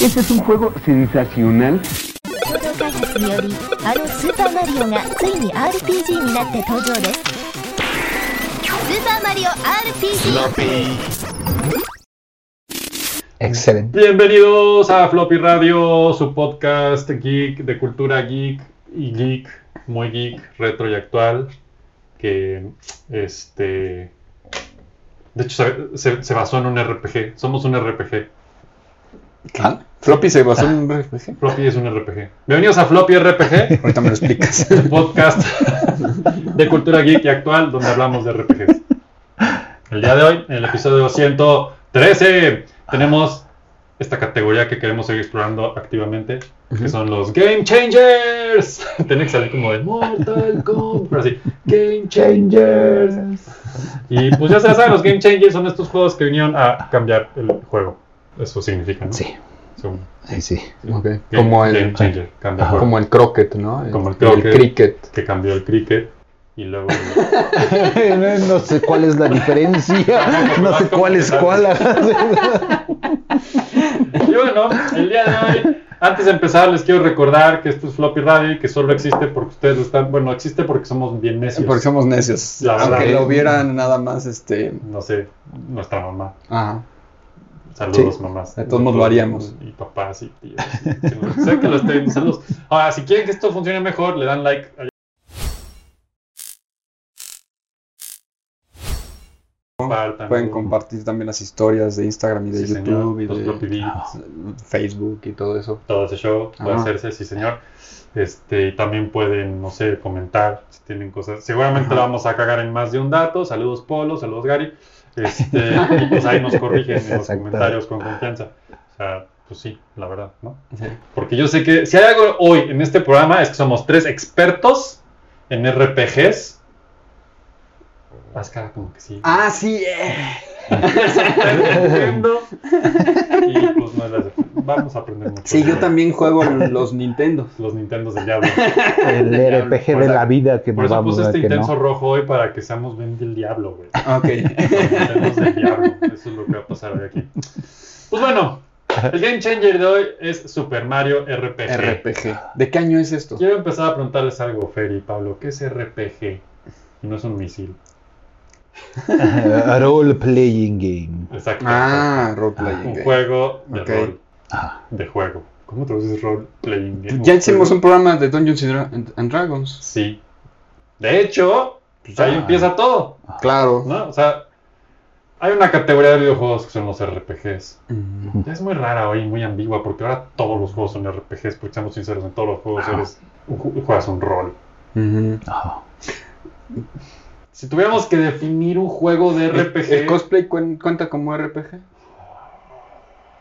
Este es un juego sensacional. 共同開発によりあのスーパーマリオがついに RPG になって登場ですスーパーマリオ RPG Excelente. Bienvenidos a Floppy Radio, su podcast geek de cultura geek y geek, muy geek, retro y actual, que este, de hecho se, se- se basó en un RPG, somos un RPG, ¿Ah? Floppy se basó en un RPG. Floppy es un RPG. Bienvenidos a Floppy RPG, Ahorita me lo explicas. el podcast de cultura geek y actual donde hablamos de RPGs. El día de hoy, en el episodio 113, tenemos esta categoría que queremos seguir explorando activamente, que son los Game Changers. Tiene que salir como de Mortal Kombat, pero así, Game Changers. Y pues ya se saben, los Game Changers son estos juegos que vinieron a cambiar el juego. Eso significa, ¿no? Sí, sí, sí. Game- Ok. Como el, Changer, como el croquet, ¿no? Como el croquet. cricket. que cambió el cricket y luego no sé cuál es la diferencia, no sé cuál es cuál. Y bueno, el día de hoy, antes de empezar, les quiero recordar que esto es Floppy Radio y que solo existe porque ustedes están. Bueno, existe porque somos bien necios. Porque somos necios. La verdad. Aunque lo vieran nada más, este. No sé, nuestra mamá. Ajá. Saludos, Sí, mamás. de todos modos lo haríamos. Y papás y tíos. y- sé que lo estén. Saludos. Ahora, si quieren que esto funcione mejor, le dan like. Compartan. Pueden compartir también las historias de Instagram y de Sí, señor, YouTube y los floppy de beats. Facebook y todo eso. todo ese show puede hacerse, sí señor. Este, y también pueden, no sé, comentar si tienen cosas. Seguramente Ajá. la vamos a cagar en más de un dato. Saludos Polo, saludos Gary. Este, y pues ahí nos corrigen en los comentarios con confianza. O sea, pues sí, la verdad, ¿no? Porque yo sé que si hay algo hoy en este programa es que somos tres expertos en RPGs. Haz cara como que sí. Ah, sí. eh. Y pues no es la Vamos a aprender mucho. Sí, yo también juego los Nintendo. Los Nintendos del diablo. El RPG de la vida que Por nos eso vamos puse a este que intenso no. rojo hoy para que seamos ven del diablo, güey. Ok. Los Nintendos del diablo. Eso es lo que va a pasar hoy aquí. Pues bueno, el game changer de hoy es Super Mario RPG. RPG. ¿De qué año es esto? Quiero empezar a preguntarles algo, Fer y Pablo. ¿Qué es RPG? Y no es un misil. Role playing game. Exacto. Ah, role playing. un game. juego de Ok. rol. Ah, De juego. ¿Cómo traduces role playing game? Ya hicimos un programa de Dungeons and Dra- and- and Dragons. Sí. De hecho, pues ahí Ah. empieza todo. Claro. ¿no? O sea, hay una categoría de videojuegos que son los RPGs. Mm. Ya es muy rara hoy, muy ambigua, porque ahora todos los juegos son RPGs, porque seamos sinceros, en todos los juegos eres, ju- juegas un rol. Ah. Si tuviéramos que definir un juego de ¿El, RPG, el cosplay cuen- cuenta como RPG?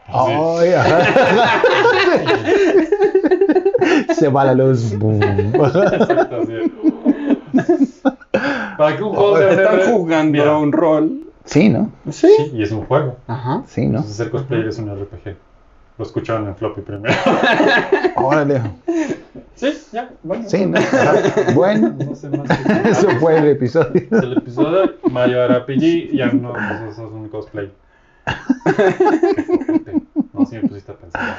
Ay, ajá. Se va la luz. Exacto. Para que un juego de Están jugando un rol. Sí, ¿no? Sí. sí, y es un juego. Ajá. Sí, ¿no? Entonces ser cosplayer es un RPG. Lo escucharon en floppy primero. Órale. sí, ya, bueno. Sí, ¿no? Bueno, No sé más que eso fue el episodio. Es el episodio de Mario RPG, ya no, pues eso es un cosplay. No, si me pusiste a pensar.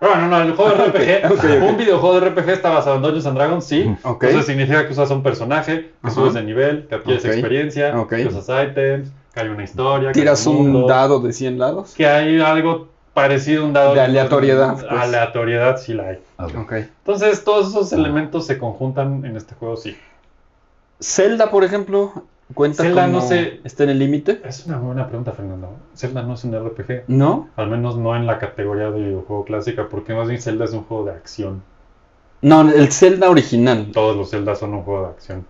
bueno, no, el juego de RPG, un videojuego de RPG está basado en Dungeons and Dragons, sí. Ok. Eso significa que usas un personaje, que Ajá. subes de nivel, que adquieres experiencia, que usas items, que hay una historia, que Tiras hay un mundo, dado de 100 lados. que hay algo parecido a un dado De aleatoriedad, pues. Aleatoriedad sí la hay. Ok. Entonces, todos esos elementos se conjuntan en este juego, sí. Zelda, por ejemplo, cuenta Zelda como no sé- está en el límite. Es una buena pregunta, Fernando. Zelda no es un RPG. ¿No? Al menos no en la categoría de videojuego clásica, porque más bien Zelda es un juego de acción. No, el Zelda original. Todos los Zelda son un juego de acción.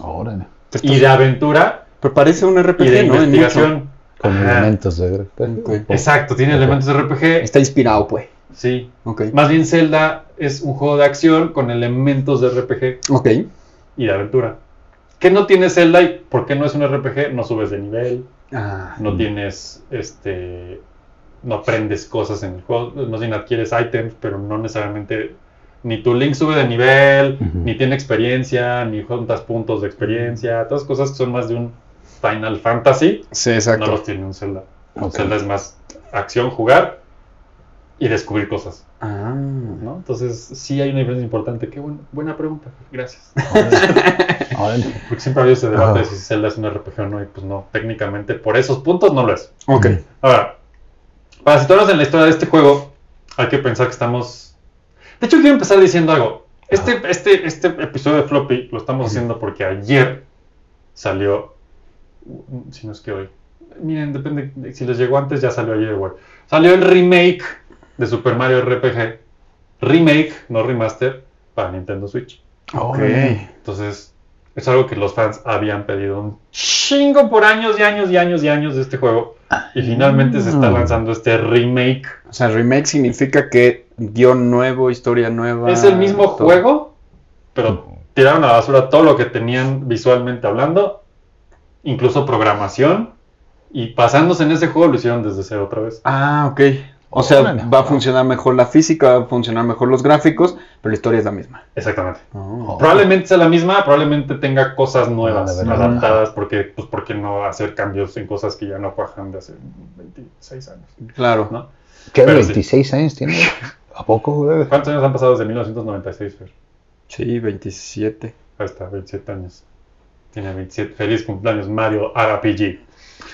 Órale. Y de aventura Pero parece un RPG, y de ¿no? Investigación. Con Ajá. elementos de Ok. Exacto, tiene elementos de RPG. Está inspirado, pues. Sí. Ok. Más bien Zelda es un juego de acción con elementos de RPG Ok. y de aventura. ¿Qué no tiene Zelda y por qué no es un RPG? No subes de nivel, Ah, no tienes este no aprendes cosas en el juego, más bien adquieres items, pero no necesariamente ni tu Link sube de nivel, ni tiene experiencia, ni juntas puntos de experiencia, todas cosas que son más de un Final Fantasy, sí, no exacto. los tiene un Zelda. Ok. Zelda es más acción, jugar y descubrir cosas, Ah. ¿no? Entonces, sí hay una diferencia importante. Qué buen- buena pregunta. Gracias. Porque siempre ha habido ese debate de si Zelda es un RPG o no, y pues no, técnicamente por esos puntos no lo es. Ok. Ahora, para situarnos en la historia de este juego, hay que pensar que estamos. De hecho, quiero empezar diciendo algo. Este, este, este episodio de Floppy lo estamos haciendo porque ayer salió. Si no es que hoy. Miren, depende. de- Si les llegó antes, ya salió ayer, güey. Salió el remake de Super Mario RPG. Remake, no remaster, para Nintendo Switch. Ok. Entonces, es algo que los fans habían pedido un chingo por años y años y años y años de este juego. Y finalmente se está Mm. lanzando este remake. O sea, remake significa que guion nuevo, historia nueva. Es el mismo todo. juego, pero tiraron a la basura todo lo que tenían visualmente hablando, incluso programación. Y pasándose en ese juego lo hicieron desde cero otra vez. Ah, ok. O sea, Órale. va a funcionar mejor la física, va a funcionar mejor los gráficos, pero la historia es la misma. Exactamente. Oh. Probablemente sea la misma, probablemente tenga cosas nuevas, Ah, de verdad. adaptadas, porque, pues, ¿por qué no hacer cambios en cosas que ya no cuajan de hace 26 años? Claro. ¿no? ¿Qué? Pero sí. 26 años tiene. ¿A poco? ¿Cuántos años han pasado desde 1996, Fer? Sí, 27. Ahí está, 27 años. Tiene 27. Feliz cumpleaños, Mario RPG.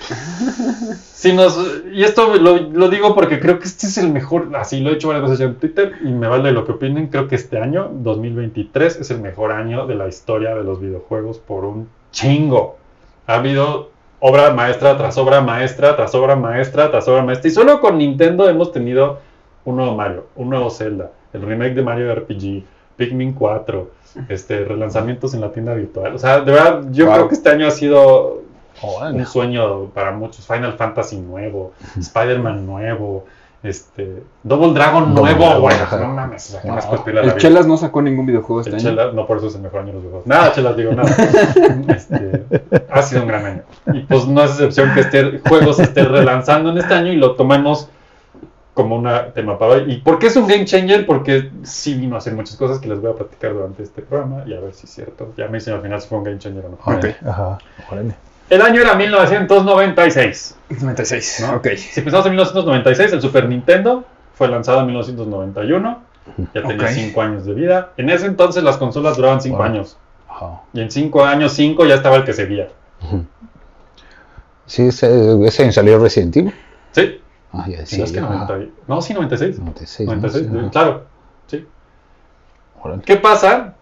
Si nos, y esto lo, lo digo porque creo que este es el mejor, así lo he hecho varias veces en Twitter y me vale lo que opinen, creo que este año, 2023, es el mejor año de la historia de los videojuegos por un chingo. Ha habido obra maestra tras obra maestra, tras obra maestra, tras obra maestra. Y solo con Nintendo hemos tenido un nuevo Mario, un nuevo Zelda, el remake de Mario RPG, Pikmin 4, este, relanzamientos en la tienda virtual. O sea, de verdad, yo Wow. creo que este año ha sido Un sueño para muchos. Final Fantasy nuevo, Spider-Man nuevo, este, Double Dragon Double nuevo, Dragon, güey. No mames, o sea, ¿qué Wow. más puedes pedirle a la El vida? Chelas no sacó ningún videojuego este El año. Chelas, no por eso es el mejor año de los videojuegos. Nada, Chelas, digo nada. Este, ha sido un gran año. Y pues no es excepción que este juego se esté relanzando en este año y lo tomemos como un tema para hoy. ¿Y por qué es un game changer? Porque sí vino a hacer muchas cosas que les voy a platicar durante este programa y a ver si es cierto. Ya me dicen al final si fue un game changer o no. Ok. Ajá. Órale. El año era 1996. 96. ¿no? Ok. Si pensamos en 1996, el Super Nintendo fue lanzado en 1991. Ya tenía Ok. 5 años de vida. En ese entonces las consolas duraban 5 Wow. años. Ajá. Y en 5 años, 5 ya estaba el que seguía. Sí, ese, ese salió Resident Evil. ¿Sí? Ah, ya Sí, decía. es que yo, 90 ajá. y- No, sí, 96. 96. ¿no? 96, Sí, ajá. claro. Sí. ¿Qué pasa?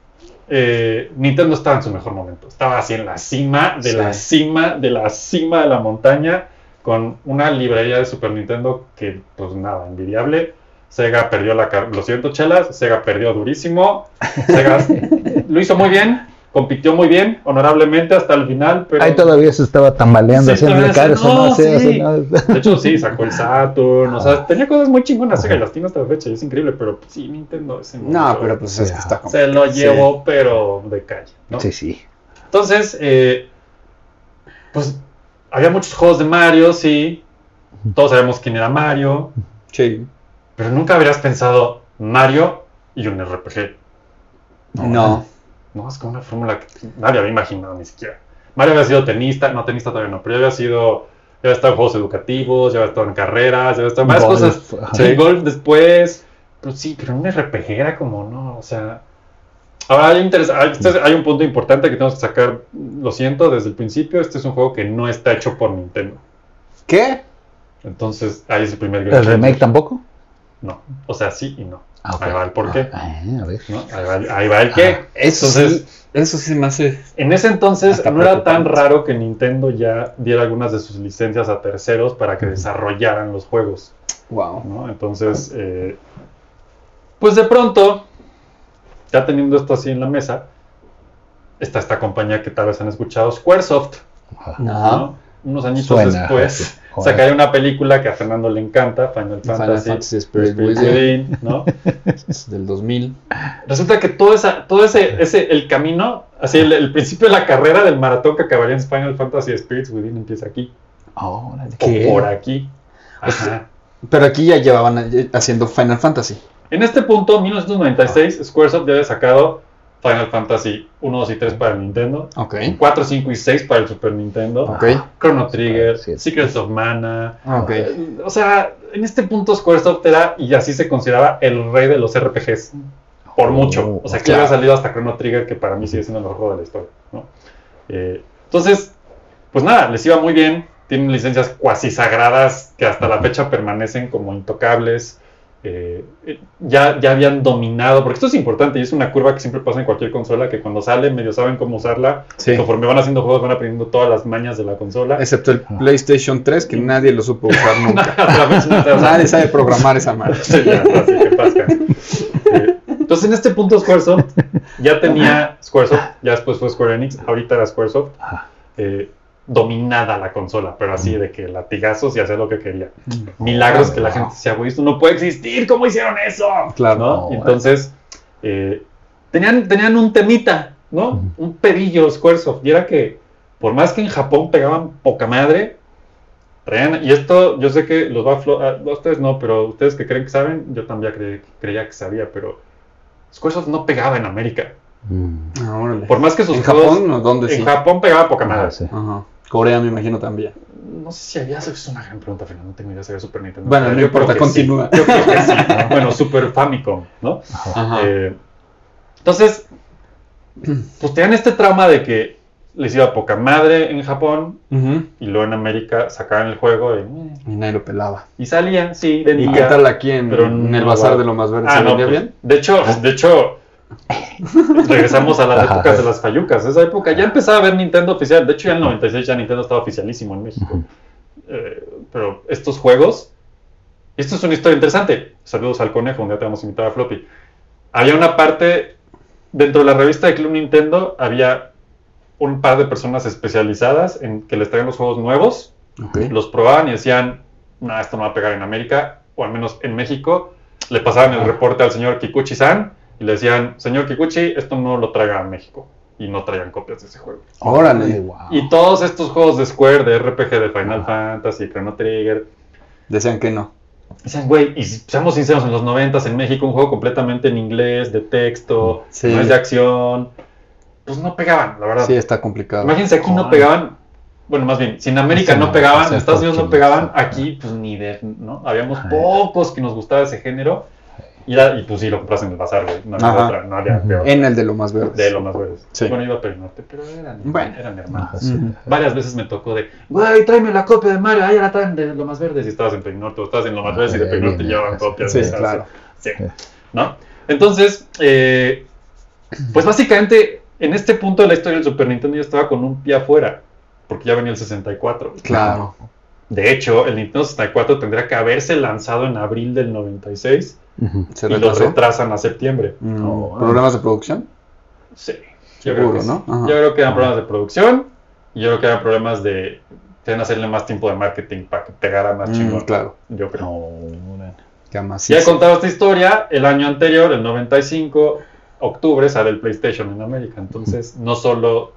Eh, Nintendo estaba en su mejor momento. Estaba así en la cima, de Sí. la cima, de la cima de la montaña, con una librería de Super Nintendo que, pues nada, envidiable. Sega perdió la Lo siento, chelas. Sega perdió durísimo. Sega lo hizo muy bien, compitió muy bien, honorablemente hasta el final. Pero... Ahí todavía se estaba tambaleando, Sí, haciendo cara, se- no sí. De hecho, sí, sacó el Saturn. O sea, tenía cosas muy chingonas y las tiene hasta la fecha. y es increíble, pero pues, sí, Nintendo. ese No, momento pero pues es que está. Se lo Sí. llevó, pero de calle, ¿no? Sí, sí. Entonces, eh, pues había muchos juegos de Mario, sí. Todos sabemos quién era Mario. Sí. Pero nunca habrías pensado Mario y un RPG. No. No, es como una fórmula que nadie había imaginado ni siquiera. Mario había sido tenista, no, tenista todavía no, pero ya había sido, ya había estado en juegos educativos, ya había estado en carreras, ya había estado en varias Golf, cosas. ajá. Sí, golf después. Pero sí, pero un RPG era como, no, o sea. Ahora hay, interes- hay, este- hay un punto importante que tenemos que sacar, lo siento, desde el principio, este es un juego que no está hecho por Nintendo. ¿Qué? Entonces, ahí es el primer ¿El remake tampoco? No, o sea, sí y no. Ah. Ahí va el por qué. Ah, a ver. ¿no? Ahí, va, el- ahí va el qué. Eso Entonces, sí. Eso sí me hace. En ese entonces no era tan raro que Nintendo ya diera algunas de sus licencias a terceros para que desarrollaran los juegos, Wow. ¿no? Entonces, eh, pues de pronto, ya teniendo esto así en la mesa, está esta compañía que tal vez han escuchado, Squaresoft, Ajá. ¿no? Unos añitos Suena, después sí. Sacaría una película que a Fernando le encanta, Final Final Fantasy, Fantasy Spirit Spirit Within. ¿no? Del 2000. Resulta que todo, esa, todo ese, ese, el camino, así el, el principio de la carrera del maratón que acabaría en Final Fantasy Spirits Within empieza aquí. Órale. ¿Qué? O por aquí. Pues, Ajá. Pero aquí ya llevaban eh, haciendo Final Fantasy. En este punto, 1996, Squaresoft ya había sacado Final Fantasy 1, 2 y 3 para el Nintendo, Ok. 4, 5 y 6 para el Super Nintendo, Ok. Chrono Trigger, Sí. Secrets of Mana. Ok. Eh, O sea, en este punto Squaresoft era, y así se consideraba, el rey de los RPGs. Por mucho. O sea, que había salido hasta Chrono Trigger, que para mí sigue siendo el mejor juego de la historia. ¿no? Eh, entonces, pues nada, les iba muy bien. Tienen licencias cuasi sagradas que hasta la fecha permanecen como intocables. Eh, ya, ya habían dominado, porque esto es importante y es una curva que siempre pasa en cualquier consola, que cuando sale medio saben cómo usarla, Sí. conforme van haciendo juegos van aprendiendo todas las mañas de la consola. Excepto el PlayStation 3, que nadie lo supo usar nunca. Nadie sabe programar esa madre. Sí, ya, así que pasca. Eh, Entonces, en este punto, Squaresoft ya tenía Squaresoft, ya después fue Square Enix, ahorita era Squaresoft, eh, dominada la consola, pero así de que latigazos y hacer lo que quería. Milagros que la gente decía, güey, esto no puede existir, ¿cómo hicieron eso? Claro. ¿No? Entonces, eh, tenían, tenían un temita, ¿no? Un pedillo Squaresoft, y era que, por más que en Japón pegaban poca madre, traían, y esto yo sé que los va a, flo- a- a ustedes no, pero ustedes que creen que saben, yo también cre- creía que sabía, pero Squaresoft no pegaba en América. Mm. Ah. Por más que sus ¿En juegos- Japón dónde en sí? Japón pegaba poca madre. Ah, sí. Ajá. Corea me imagino también. No sé si había, es una gran pregunta, final, no tengo idea si había Super Nintendo. Bueno, no importa, sí. continúa. Yo creo que sí. bueno, Super Famicom, ¿no? Ajá. Eh, entonces, pues tenían este trauma de que les iba poca madre en Japón y luego en América sacaban el juego y, Y nadie lo pelaba. y salían, sí, ¿Y vendía. qué tal aquí en, pero en el bazar de lo más verde? Ah, ¿Se no, vendía pues, bien? de hecho, de hecho, regresamos a las Ajá. épocas de las fayucas. Esa época ya empezaba a ver Nintendo oficial. De hecho, ya en el 96 ya Nintendo estaba oficialísimo en México. Eh, pero estos juegos, y esto es una historia interesante. Saludos al conejo, un día te vamos a invitar a Floppy. Había una parte, dentro de la revista de Club Nintendo, había un par de personas especializadas en que les traían los juegos nuevos Ok. los probaban y decían, no, esto no va a pegar en América, o al menos en México, le pasaban el reporte al señor Kikuchi-san y le decían, señor Kikuchi, esto no lo traiga a México. Y no traían copias de ese juego. Órale. Wow. Y todos estos juegos de Square, de RPG, de Final Fantasy, Chrono Trigger, Decían que no. dicen, güey, y si- seamos sinceros, en los 90 en México, un juego completamente en inglés, de texto, Sí. no es de acción, pues no pegaban, la verdad. Sí, está complicado. Imagínense, aquí no pegaban. Bueno, más bien, si en América Sí, no pegaban, en Estados Unidos no pegaban, aquí pues ni de, ¿no? Habíamos Ay. pocos que nos gustaba ese género. Y, y pues sí, lo compras en el bazar, güey. No había Ajá. otra, no había peor. En el de lo más verde. De lo más verdes. Sí. Bueno, iba a Perinorte, pero eran, Bueno. eran sí. Ujú. Varias veces me tocó de, güey, tráeme la copia de Mario, ahí la traen de lo más verdes. Y estabas en Perinorte, o estabas en lo más verdes y de Perinorte llevaban copias. Sí, de esas. claro. Sí. ¿No? Entonces, eh, pues básicamente, en este punto de la historia del Super Nintendo ya estaba con un pie afuera, porque ya venía el 64. Claro. De hecho, el Nintendo 64 tendría que haberse lanzado en abril del 96 Ujú. Se y lo retrasan a septiembre. Mm, No, ¿Problemas de producción? Sí. Yo Seguro, creo que. ¿no? Ajá. Yo creo que eran problemas de producción y yo creo que eran problemas de... Deben hacerle más tiempo de marketing para que pegara más Mm, chingón. claro. Yo creo. No, Ya he contado esta historia, el año anterior, el 95, octubre, sale el PlayStation en América. Entonces, no solo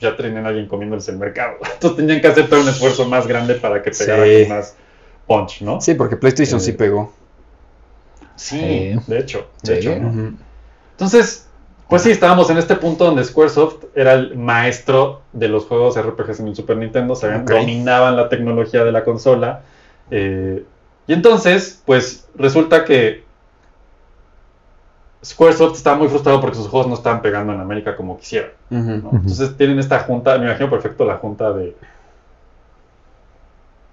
ya tenían a alguien comiéndose el mercado. Entonces tenían que hacer todo un esfuerzo más grande para que pegara Sí. con más punch, ¿no? Sí, porque PlayStation Eh, sí pegó. Sí, de hecho. De Sí. hecho ¿no? Entonces, pues sí, estábamos en este punto donde Squaresoft era el maestro de los juegos RPGs en el Super Nintendo, dominaban la tecnología de la consola. eh, y entonces, pues resulta que Squaresoft estaba muy frustrado porque sus juegos no estaban pegando en América como. ¿no? Entonces tienen esta junta, me imagino perfecto la junta de...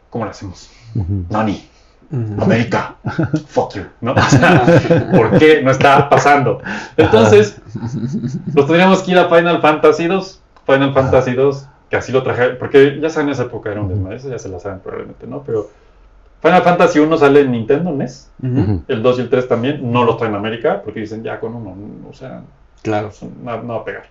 ¿Cómo la hacemos? Ujú. Nani. América, fuck you, ¿no? O sea, ¿por qué no está pasando? Entonces, nos tendríamos que ir a Final Fantasy 2. Final Fantasy 2, que así lo traje, porque ya saben, en esa época era un desmadre, eso ya se la saben probablemente, ¿no? Pero Final Fantasy 1 sale en Nintendo NES, Ujú. Ujú. el 2 y el 3 también, no los traen a América, porque dicen ya con uno, o sea, Claro. no, no va a pegar.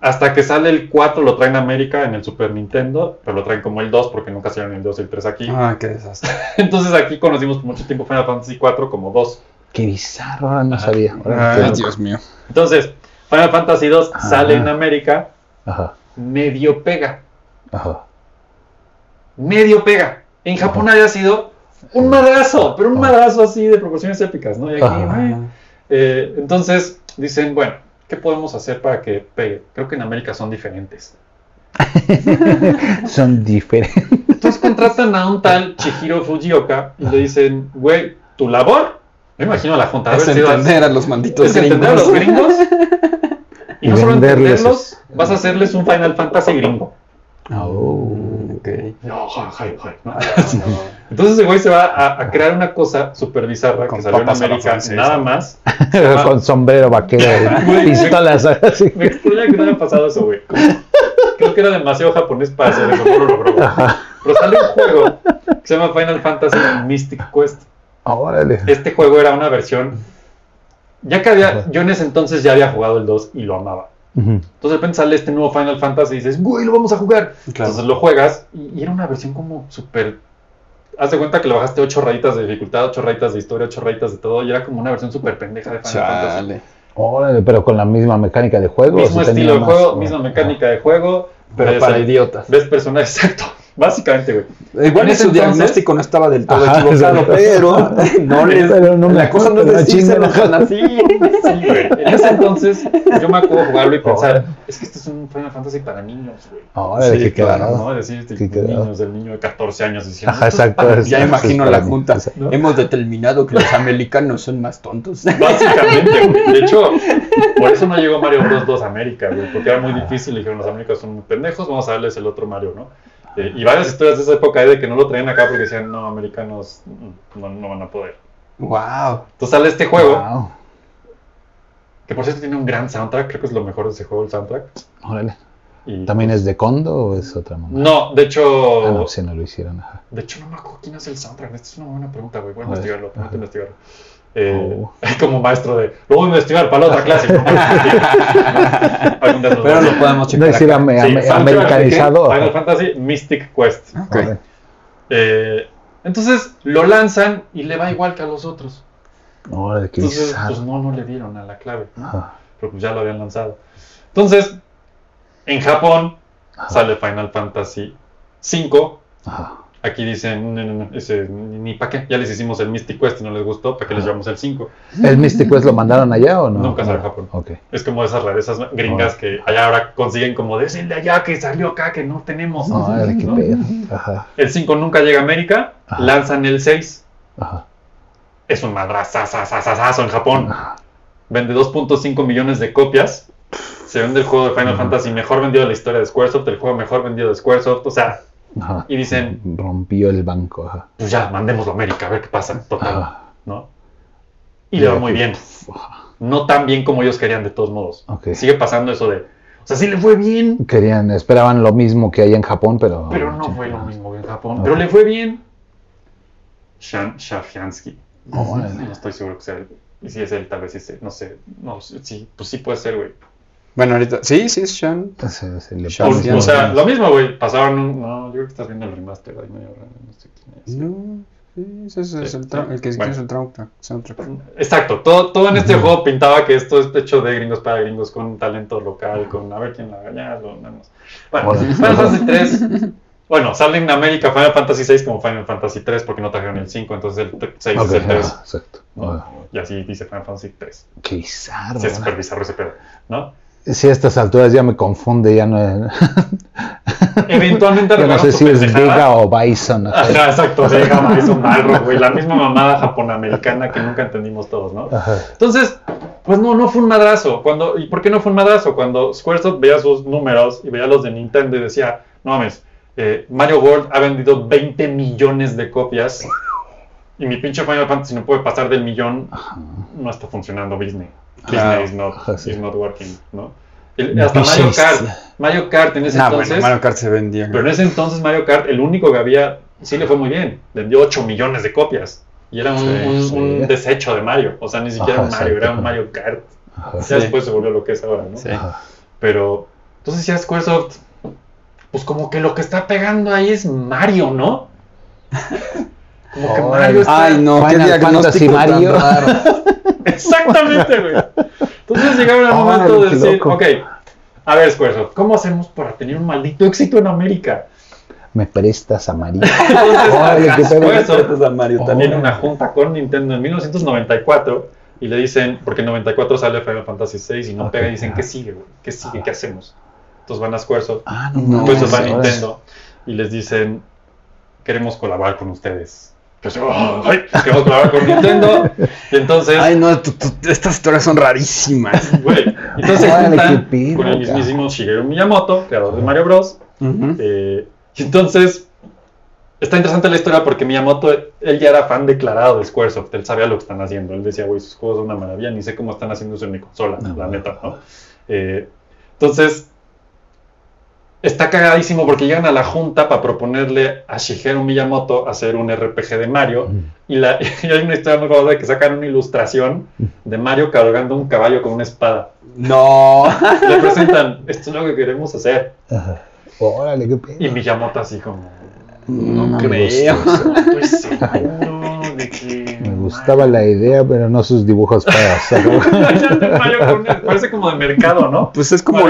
Hasta que sale el 4 lo traen a América en el Super Nintendo, pero lo traen como el 2 porque nunca salieron el 2 y el 3 aquí. Ah, qué desastre. Entonces aquí conocimos por mucho tiempo Final Fantasy 4 como 2. Qué bizarro, ahora no Ajá. sabía. Ahora Ay. Dios mío. Entonces, Final Fantasy 2 Ajá. sale en América, Ajá, medio pega. ajá. Medio pega. En Japón había sido un madrazo, pero un madrazo así de proporciones épicas, ¿no? Y aquí, eh, eh, entonces dicen, bueno, ¿qué ¿qué podemos hacer para que pegue? Creo que en América son diferentes. Son diferentes. Entonces contratan a un tal Chihiro Fujioka y le dicen, güey, tu labor, me imagino la junta, Es entender a los malditos es entender a los gringos. gringos y Y no solo entenderlos, vas a hacerles un Final Fantasy gringo. Oh. Ok. No, ja, ja, ja, ¿no? Entonces el güey se va a, a crear una cosa súper bizarra Con que salió en América nada más. Con sombrero vaquero, Güey, pistolas así. Me extraña que no haya pasado eso, güey. Como- Creo que era demasiado japonés para hacer eso, lo logró. Pero sale un juego que se llama Final Fantasy Mystic Quest. Órale. Este juego era una versión. Ya que había. Yo en ese entonces ya había jugado el 2 y lo amaba. Entonces de repente sale este nuevo Final Fantasy y dices, güey, lo vamos a jugar. Claro. Entonces lo juegas y, y era una versión como súper. Haz de cuenta que le bajaste 8 rayitas de dificultad, 8 rayitas de historia, 8 rayitas de todo. Y era como una versión súper pendeja de Final Fantasy. Órale, pero con la misma mecánica de juego. Mismo ¿o si tenía estilo de juego, misma mecánica de juego. Pero para idiotas. Ves personajes, exacto. Básicamente, güey. Igual En su entonces- diagnóstico no estaba del todo Ajá, equivocado, exacto. pero no les, Pero no me la cosa no es tan así. Sí, güey. En ese entonces, yo me acuerdo jugarlo y pensar, es que esto es un Final Fantasy para niños, güey. Órale, Sí, qué claro. ¿no? Es decir, Qué niños, del niño de 14 años diciendo, Ajá, "Esto es exacto. es- Ya es imagino la mí. junta. ¿no? Hemos determinado que los americanos son más tontos. Básicamente, güey. De hecho, por eso no llegó Mario Bros. 2 a América, güey. Porque era muy difícil. Dijeron, los americanos son muy pendejos, vamos a darles el otro Mario, ¿no? Eh, y varias historias de esa época hay de que no lo traían acá porque decían, no, americanos mm, no, no van a poder. Wow. Entonces sale este juego, Wow. que por cierto tiene un gran soundtrack, creo que es lo mejor de ese juego, el soundtrack. Órale. Y, ¿También es de Kondo o es otra mamá? No, de hecho, Ah, no, sí, no lo hicieron. Ajá. de hecho no me acuerdo quién hace el soundtrack. Esta es una buena pregunta, güey. Voy a A ver. investigarlo, prometo Ajá. investigarlo. Eh, Oh. Como maestro de, lo voy a investigar para la otra clase. Pero lo podemos No checar. decir acá. ame- Sí, americanizado. Final Fantasy Mystic Quest. Órale. Eh, entonces lo lanzan y le va igual que a los otros. Qué Entonces, pues no, no le dieron a la clave. ¿no? Ajá. Pero pues ya lo habían lanzado. Entonces, en Japón sale Final Fantasy 5. Ajá. Aquí dicen, no, no, no, ese, ni para qué. Ya les hicimos el Mystic Quest y no les gustó. ¿Para qué les llevamos el 5? ¿El Mystic Quest lo mandaron allá o no? Nunca salió a. Japón. Ok. Es como esas rarezas gringas que allá ahora consiguen como de "Es el de allá que salió acá que no tenemos. Qué ¿no? pedo. Ajá. El 5 nunca llega a América. Ajá. Lanzan el 6. Ajá. Es un madrazazazazazo en Japón. Ajá. Vende 2.5 millones de copias. Se vende el juego de Final Fantasy mejor vendido de la historia de Squaresoft, el juego mejor vendido de Squaresoft. O sea, Ajá. y dicen, Rompió el banco. Ajá. pues ya, mandémoslo a América, a ver qué pasa. Total. ¿no? Y le va muy bien. No tan bien como ellos querían, de todos modos. Sigue pasando eso de. O sea, sí le fue bien, Querían, esperaban lo mismo que hay en Japón, pero. pero no fue lo mismo que en Japón. Pero le fue bien. Shan Shafiansky. Órale. No estoy seguro que sea él. Y si es él, tal vez sí. No sé. No, sí, pues sí puede ser, güey. Bueno, ahorita. Sí, sí, es Sean. Se- se le Sean O, sea, lo mismo, güey. Pasaron un. No, yo creo que estás viendo el remaster ahí medio raro. No sé quién es. No, sí, ese es, Sí, el, sí. el que Bueno. hizo el soundtrack. soundtrack. Exacto, todo, todo en este juego pintaba que esto es hecho de gringos para gringos, con talento local, con a ver quién la gana, lo ganamos. Bueno, Órale. Final Fantasy 3, bueno, sale en América Final Fantasy 6 como Final Fantasy 3 porque no trajeron el 5, entonces el 6 Ok, es el 3. ajá, exacto. ¿no? Y así dice Final Fantasy 3. Qué bizarro. Sí, es súper bizarro ese pedo, ¿no? Sí, a estas alturas ya me confunde, ya no, Eventualmente ya no sé si es. Vega o Bison. ajá. Ajá, exacto, Vega, un Balrog, güey, la misma mamada japonamericana que nunca entendimos todos, ¿no? Ajá. Entonces, pues no, no fue un madrazo. Cuando, ¿Y por qué no fue un madrazo? Cuando Squaresoft veía sus números y veía los de Nintendo y decía, no mames, eh, Mario World ha vendido 20 millones de copias y mi pinche Final Fantasy no puede pasar del millón, no está funcionando Disney. Claro. Disney is not, is not working, ¿no? El- hasta Mario. Kart, Mario Kart en ese Nah, entonces, bueno, Mario Kart se vendía. pero en ese entonces Mario Kart, el único que había, sí le fue muy bien, vendió 8 millones de copias. Y era un, Sí, un- sí. un desecho de Mario, o sea, ni siquiera Ajá, un Mario, era un Mario Kart. Ajá. Ya Sí. después se volvió lo que es ahora, ¿no? Pero, entonces ya Squaresoft, pues como que lo que está pegando ahí es Mario, ¿no? Como que Ay, Mario está... Ay, no, qué Final diagnóstico Fantasy Mario. Exactamente, güey. Entonces llegaron al momento de decir, loco. ok, a ver Squaresoft, ¿cómo hacemos para tener un maldito éxito en América? Me prestas. Entonces, Órale, pedo. Squaresoft Respetos a Mario también. tiene una junta con Nintendo en 1994 y le dicen, porque en 94 sale Final Fantasy VI y no pega y dicen. ¿qué sigue, güey? ¿Qué sigue? ¿Qué hacemos? Entonces van a Squaresoft, Ah, no, No, pues va a Nintendo y les dicen, queremos colaborar con ustedes. Pues, ¡ay! queremos colaborar con Nintendo. Y entonces, Ay, no, estas historias son rarísimas. güey, entonces juntan qué pido, con el mismísimo Shigeru Miyamoto, creador de Mario Bros. Eh, y entonces, está interesante la historia porque Miyamoto, él ya era fan declarado de Squaresoft, él sabía lo que están haciendo, él decía, güey, sus juegos son una maravilla, ni sé cómo están haciendo eso en mi consola, No, la neta, ¿no? Eh, entonces, está cagadísimo porque llegan a la junta para proponerle a Shigeru Miyamoto hacer un RPG de Mario, y, la, y hay una historia muy famosa de que sacan una ilustración de Mario cargando un caballo con una espada. No. Le presentan, esto es lo que queremos hacer. Ajá. Órale, qué pedo. Y Miyamoto así como... No me creo. Estoy seguro gustaba la idea, pero no sus dibujos con una- Parece como de mercado, ¿no? Pues es como,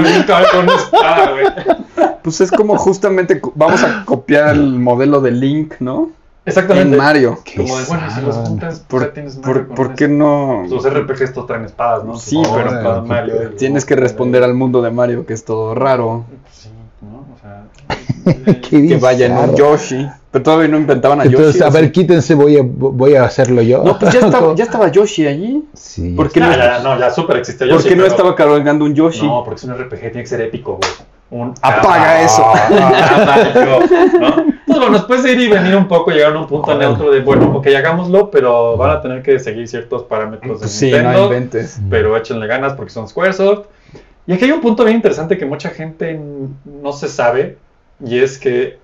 pues es como justamente vamos a copiar el modelo de Link, ¿no? Exactamente. En Mario. Como de, bueno, si los juntas, pues ¿Por, tienes Mario qué no? Sus RPGs todos traen espadas, ¿no? Sí, pero qué Mario. Tienes que responder al mundo de Mario, que es todo raro. Sí, ¿no? O sea. Que vaya en un. Yoshi. Pero todavía no inventaban a Yoshi. Entonces, a ¿o ver, quítense, voy a, voy a hacerlo yo. No, pues ya estaba, ya estaba Yoshi allí. Sí. ¿Por qué Ya, no, ya, no, ya súper existía. ¿por qué no estaba cargando un Yoshi? No, porque es un RPG, tiene que ser épico, güey. Un Apaga eso. caballo, ¿no? Pues bueno, después de ir y venir un poco, llegaron a un punto neutro de, bueno, ok, hagámoslo, pero van a tener que seguir ciertos parámetros de sí, Nintendo, no inventes. pero échenle ganas porque son Squaresoft. Y aquí hay un punto bien interesante que mucha gente no se sabe, y es que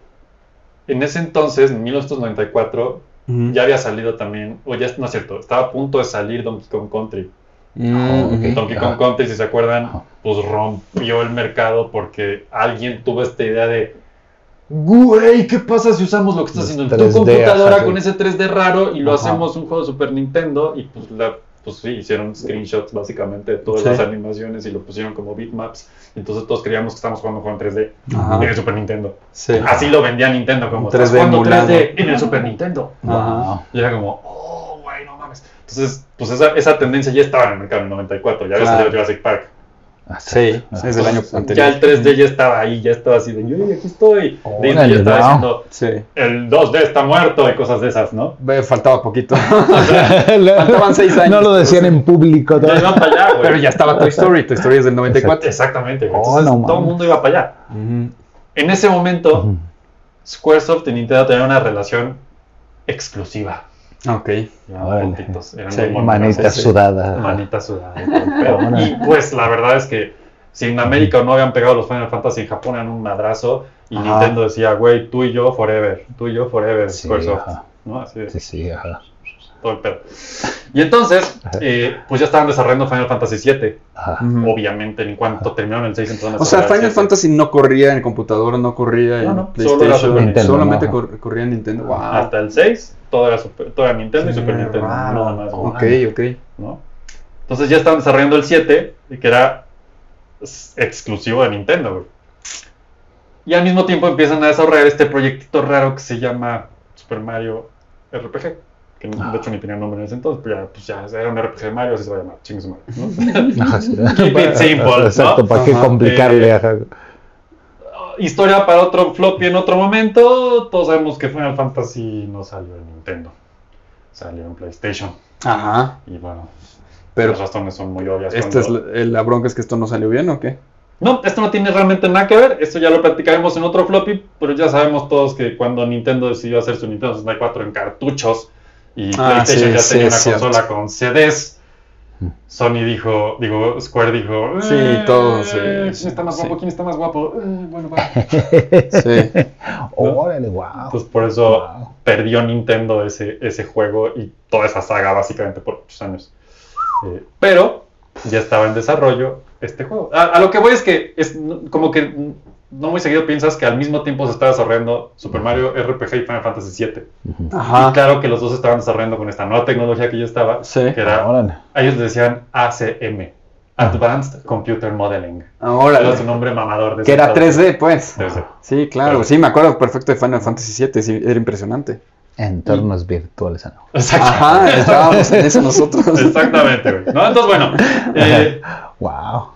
en ese entonces, en 1994, Ujú. ya había salido también, o ya no es cierto, estaba a punto de salir Donkey Kong Country. Mm, ok. Donkey. Kong Country, si se acuerdan, pues rompió el mercado porque alguien tuvo esta idea de, güey, ¿qué pasa si usamos lo que estás Los haciendo en tu 3D, computadora ajá, con ese 3D raro y lo Ajá. hacemos un juego de Super Nintendo? Y pues, la, pues sí, hicieron screenshots básicamente de todas Sí. las animaciones y lo pusieron como bitmaps. Entonces todos creíamos que estábamos jugando en 3D Ajá. en el Super Nintendo. Sí. Así lo vendía Nintendo como Un 3D 3D jugando emulado. 3D en el Super Nintendo. Ajá. Y era como, oh, güey, no mames. Entonces, pues esa, esa tendencia ya estaba en el mercado en el 94, ya había Claro. salido Jurassic Park. Sí, es del año Ya anterior. el 3D ya estaba ahí, ya estaba así de, yo aquí estoy. Órale, Disney ya estaba diciendo, Sí. el 2D está muerto y cosas de esas, ¿no? Faltaba poquito. Faltaban Faltaban seis años. No lo decían en público. Ya iban para allá, güey. Pero ya estaba Toy Story. Toy Story es del 94. Exactamente, güey. Oh, Entonces, no todo el mundo iba para allá. En ese momento. Squaresoft y Nintendo tenían una relación exclusiva. Ok. Eran Órale. puntitos, eran Sí, muy monos, Manita sí. sudada. Manita sudada. y pues la verdad es que si en América no habían pegado los Final Fantasy, en Japón eran un madrazo. Y Ajá. Nintendo decía, güey, tú y yo forever. Tú y yo forever. Sí, Squaresoft", ajá. ¿no? Así de, Sí, sí, ajá. todo el pedo. Y entonces, eh, pues ya estaban desarrollando Final Fantasy VII. Ajá. Obviamente, en cuanto terminaron el 6 empezaron a O sea, Final 7. Fantasy no corría en computadora, no corría en No, no, solo era PlayStation. Nintendo, solamente ¿no? cor- corría en Nintendo. Wow. Hasta el 6, todo era, super, todo era Nintendo y Super Nintendo. raro. Nada más. Ok, ok. ¿no? Entonces ya estaban desarrollando el 7, que era exclusivo de Nintendo, güey. Y al mismo tiempo empiezan a desarrollar este proyectito raro que se llama Super Mario RPG. Que de hecho ni tenía nombre en ese entonces, pero ya, pues ya era un RPG de Mario, así se va a llamar, chingue su madre, ¿no? Keep it simple, Exacto, ¿no? ¿para qué complicarle? Eh. Historia para otro floppy en otro momento. Todos sabemos que Final Fantasy no salió en Nintendo, salió en PlayStation. Ajá. Y bueno, Pero las razones son muy obvias. esta cuando- es la, la bronca es que esto no salió bien, ¿o qué? No, esto no tiene realmente nada que ver. Esto ya lo platicaremos en otro floppy, pero ya sabemos todos que cuando Nintendo decidió hacer su Nintendo 64 en cartuchos y Ah, PlayStation sí, ya sí, tenía una cierto. consola con CDs, Sony dijo, digo, Square dijo, Sí, "Eh, todos, sí, ¿quién sí, está más sí. guapo? ¿Quién está más guapo? "Eh, bueno, va. Sí. Órale, wow. Entonces por eso Wow. perdió Nintendo ese, ese juego y toda esa saga básicamente por muchos años. Eh, pero ya estaba en desarrollo este juego. A, a lo que voy es que es como que no muy seguido piensas que al mismo tiempo se está desarrollando Super Mario RPG y Final Fantasy VII. Y Ajá. claro que los dos estaban desarrollando con esta nueva tecnología que ya estaba, Sí. que era, Órale. ellos le decían ACM, Advanced Computer Modeling. Ahora, Era su nombre mamador de que era entonces. 3D, pues. 3D. Sí, claro. Sí, me acuerdo perfecto de Final Fantasy VII. Sí, era impresionante. Entornos virtuales. no. Ajá, estábamos en eso nosotros. Exactamente, güey. ¿no? Entonces, bueno, eh, Wow.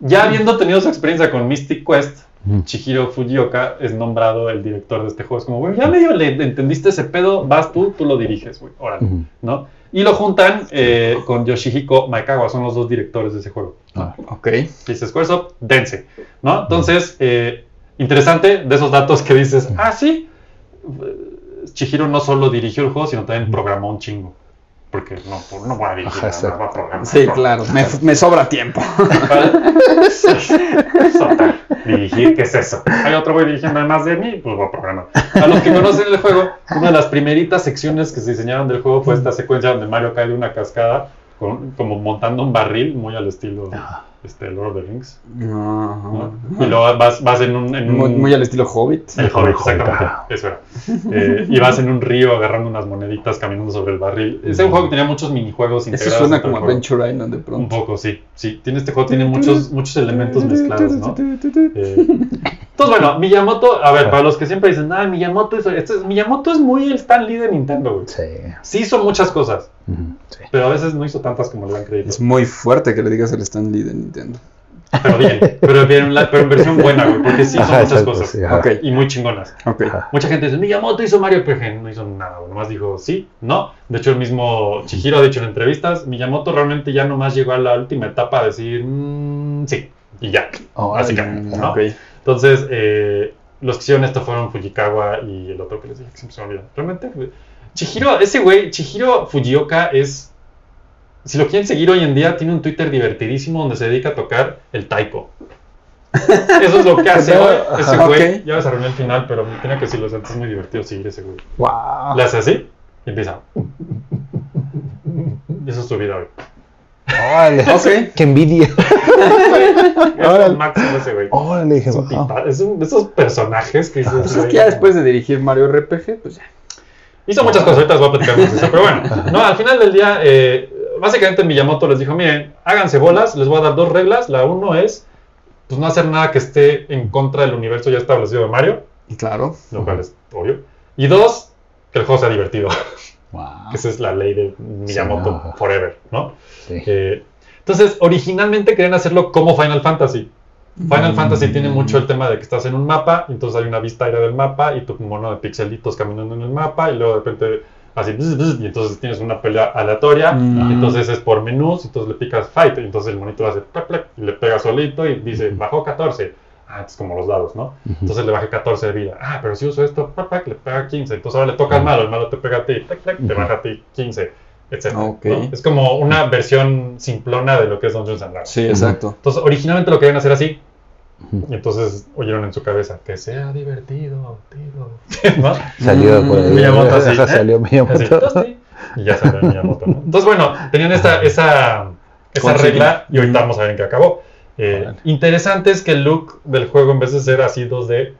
ya habiendo tenido su experiencia con Mystic Quest. Chihiro Fujioka es nombrado el director de este juego. Es como, güey, ya medio le entendiste ese pedo, vas tú, tú lo diriges, güey. Órale. ¿no? Y lo juntan eh, con Yoshihiko Maekawa, son los dos directores de ese juego. Ah, Ok. Dices, esfuerzo, dense, ¿no? Entonces, eh, interesante de esos datos que dices, ah, sí, Chihiro no solo dirigió el juego, sino también programó un chingo. Porque no, por- no voy a dirigir, Ajá, nada más, exacto. voy a programar. Sí, claro. Me, me sobra tiempo. Total, dirigir, ¿qué es eso? Hay otro güey dirigiendo además de mí, pues voy a programar. A los que conocen el juego, una de las primeritas secciones que se diseñaron del juego fue esta secuencia donde Mario cae de una cascada, con- como montando un barril, muy al estilo este, Lord of the Rings. Y luego vas, vas en un... en Muy, un- muy al estilo Hobbit. el Hobbit, exactamente. Eso era. Eh, y vas en un río agarrando unas moneditas caminando sobre el barril. Es un juego que tenía muchos minijuegos Eso integrados. suena dentro como. Adventure Island de Un pronto. poco, sí. Sí, tiene este juego, tiene muchos, muchos elementos mezclados, ¿no? Eh, entonces, bueno, Miyamoto, a ver, para los que siempre dicen, ah, Miyamoto es, este es- Miyamoto es muy el Stan Lee de Nintendo, güey. Sí. Sí hizo muchas cosas, sí. pero a veces no hizo tantas como le dan crédito. Es muy fuerte que le digas el Stan Lee de Nintendo. Pero bien, pero, bien, la- pero en versión buena, güey, porque sí hizo Ajá, muchas exacto, cosas. sí. Y muy chingonas. Mucha gente dice, Miyamoto hizo Mario RPG. No hizo nada, güey. Nomás dijo sí, no. De hecho, el mismo Chihiro ha dicho en entrevistas, Miyamoto realmente ya nomás llegó a la última etapa a decir "Mm, sí, y ya. Oh, básicamente, ¿no? Ok. Entonces, eh, los que hicieron esto fueron Fujikawa y el otro que les dije que se me. Realmente, Chihiro, ese güey, Chihiro Fujioka es. Si lo quieren seguir hoy en día, tiene un Twitter divertidísimo donde se dedica a tocar el taiko. Eso es lo que hace hoy ese güey. ok. Ya se arruinó el final, pero tenía que decirlo antes. Es muy divertido seguir ese güey. Wow. Le hace así y empieza. Y eso es su vida hoy. Órale. Ok. Qué envidia. Es Órale. el máximo ese güey. Órale, Es un tipa- es esos personajes que dices, Pues es que ya después de dirigir Mario RPG, pues ya. Hizo muchas cosas, ahorita les voy a platicar más de eso, pero bueno, no, al final del día, eh, básicamente Miyamoto les dijo, miren, háganse bolas, les voy a dar dos reglas, la uno es, pues no hacer nada que esté en contra del universo ya establecido de Mario, Claro. lo cual es obvio, y dos, que el juego sea divertido, Wow. que esa es la ley de Miyamoto forever, ¿no? Sí. Eh, entonces, originalmente querían hacerlo como Final Fantasy. Final Fantasy tiene mucho el tema de que estás en un mapa, entonces hay una vista aérea del mapa y tu mono de pixelitos caminando en el mapa, y luego de repente así, bzz, bzz, y entonces tienes una pelea aleatoria, Mm. y entonces es por menús, y entonces le picas fight, y entonces el monito hace plec, plec, y le pega solito y dice, bajó 14. Ah, es como los dados, ¿no? Entonces le bajé 14 de vida. Ah, pero si uso esto, plec, plec, le pega 15. Entonces ahora le toca al malo, el malo te pega a ti, plec, plec, te Ujú. baja a ti 15, etc. Ok. Es como una versión simplona de lo que es Dungeons and Dragons. Sí, exacto. Entonces, originalmente lo querían hacer así. Entonces oyeron en su cabeza que sea divertido. ¿No? Salió por ahí. Miyamoto, sí, Ajá, ¿eh? Salió Así, Miyamoto. Y ya salió Miyamoto, ¿no? Entonces, bueno, tenían esta, esa, esa regla y ahorita vamos a ver en qué acabó. Eh, interesante es que el look del juego, en vez de ser así 2D,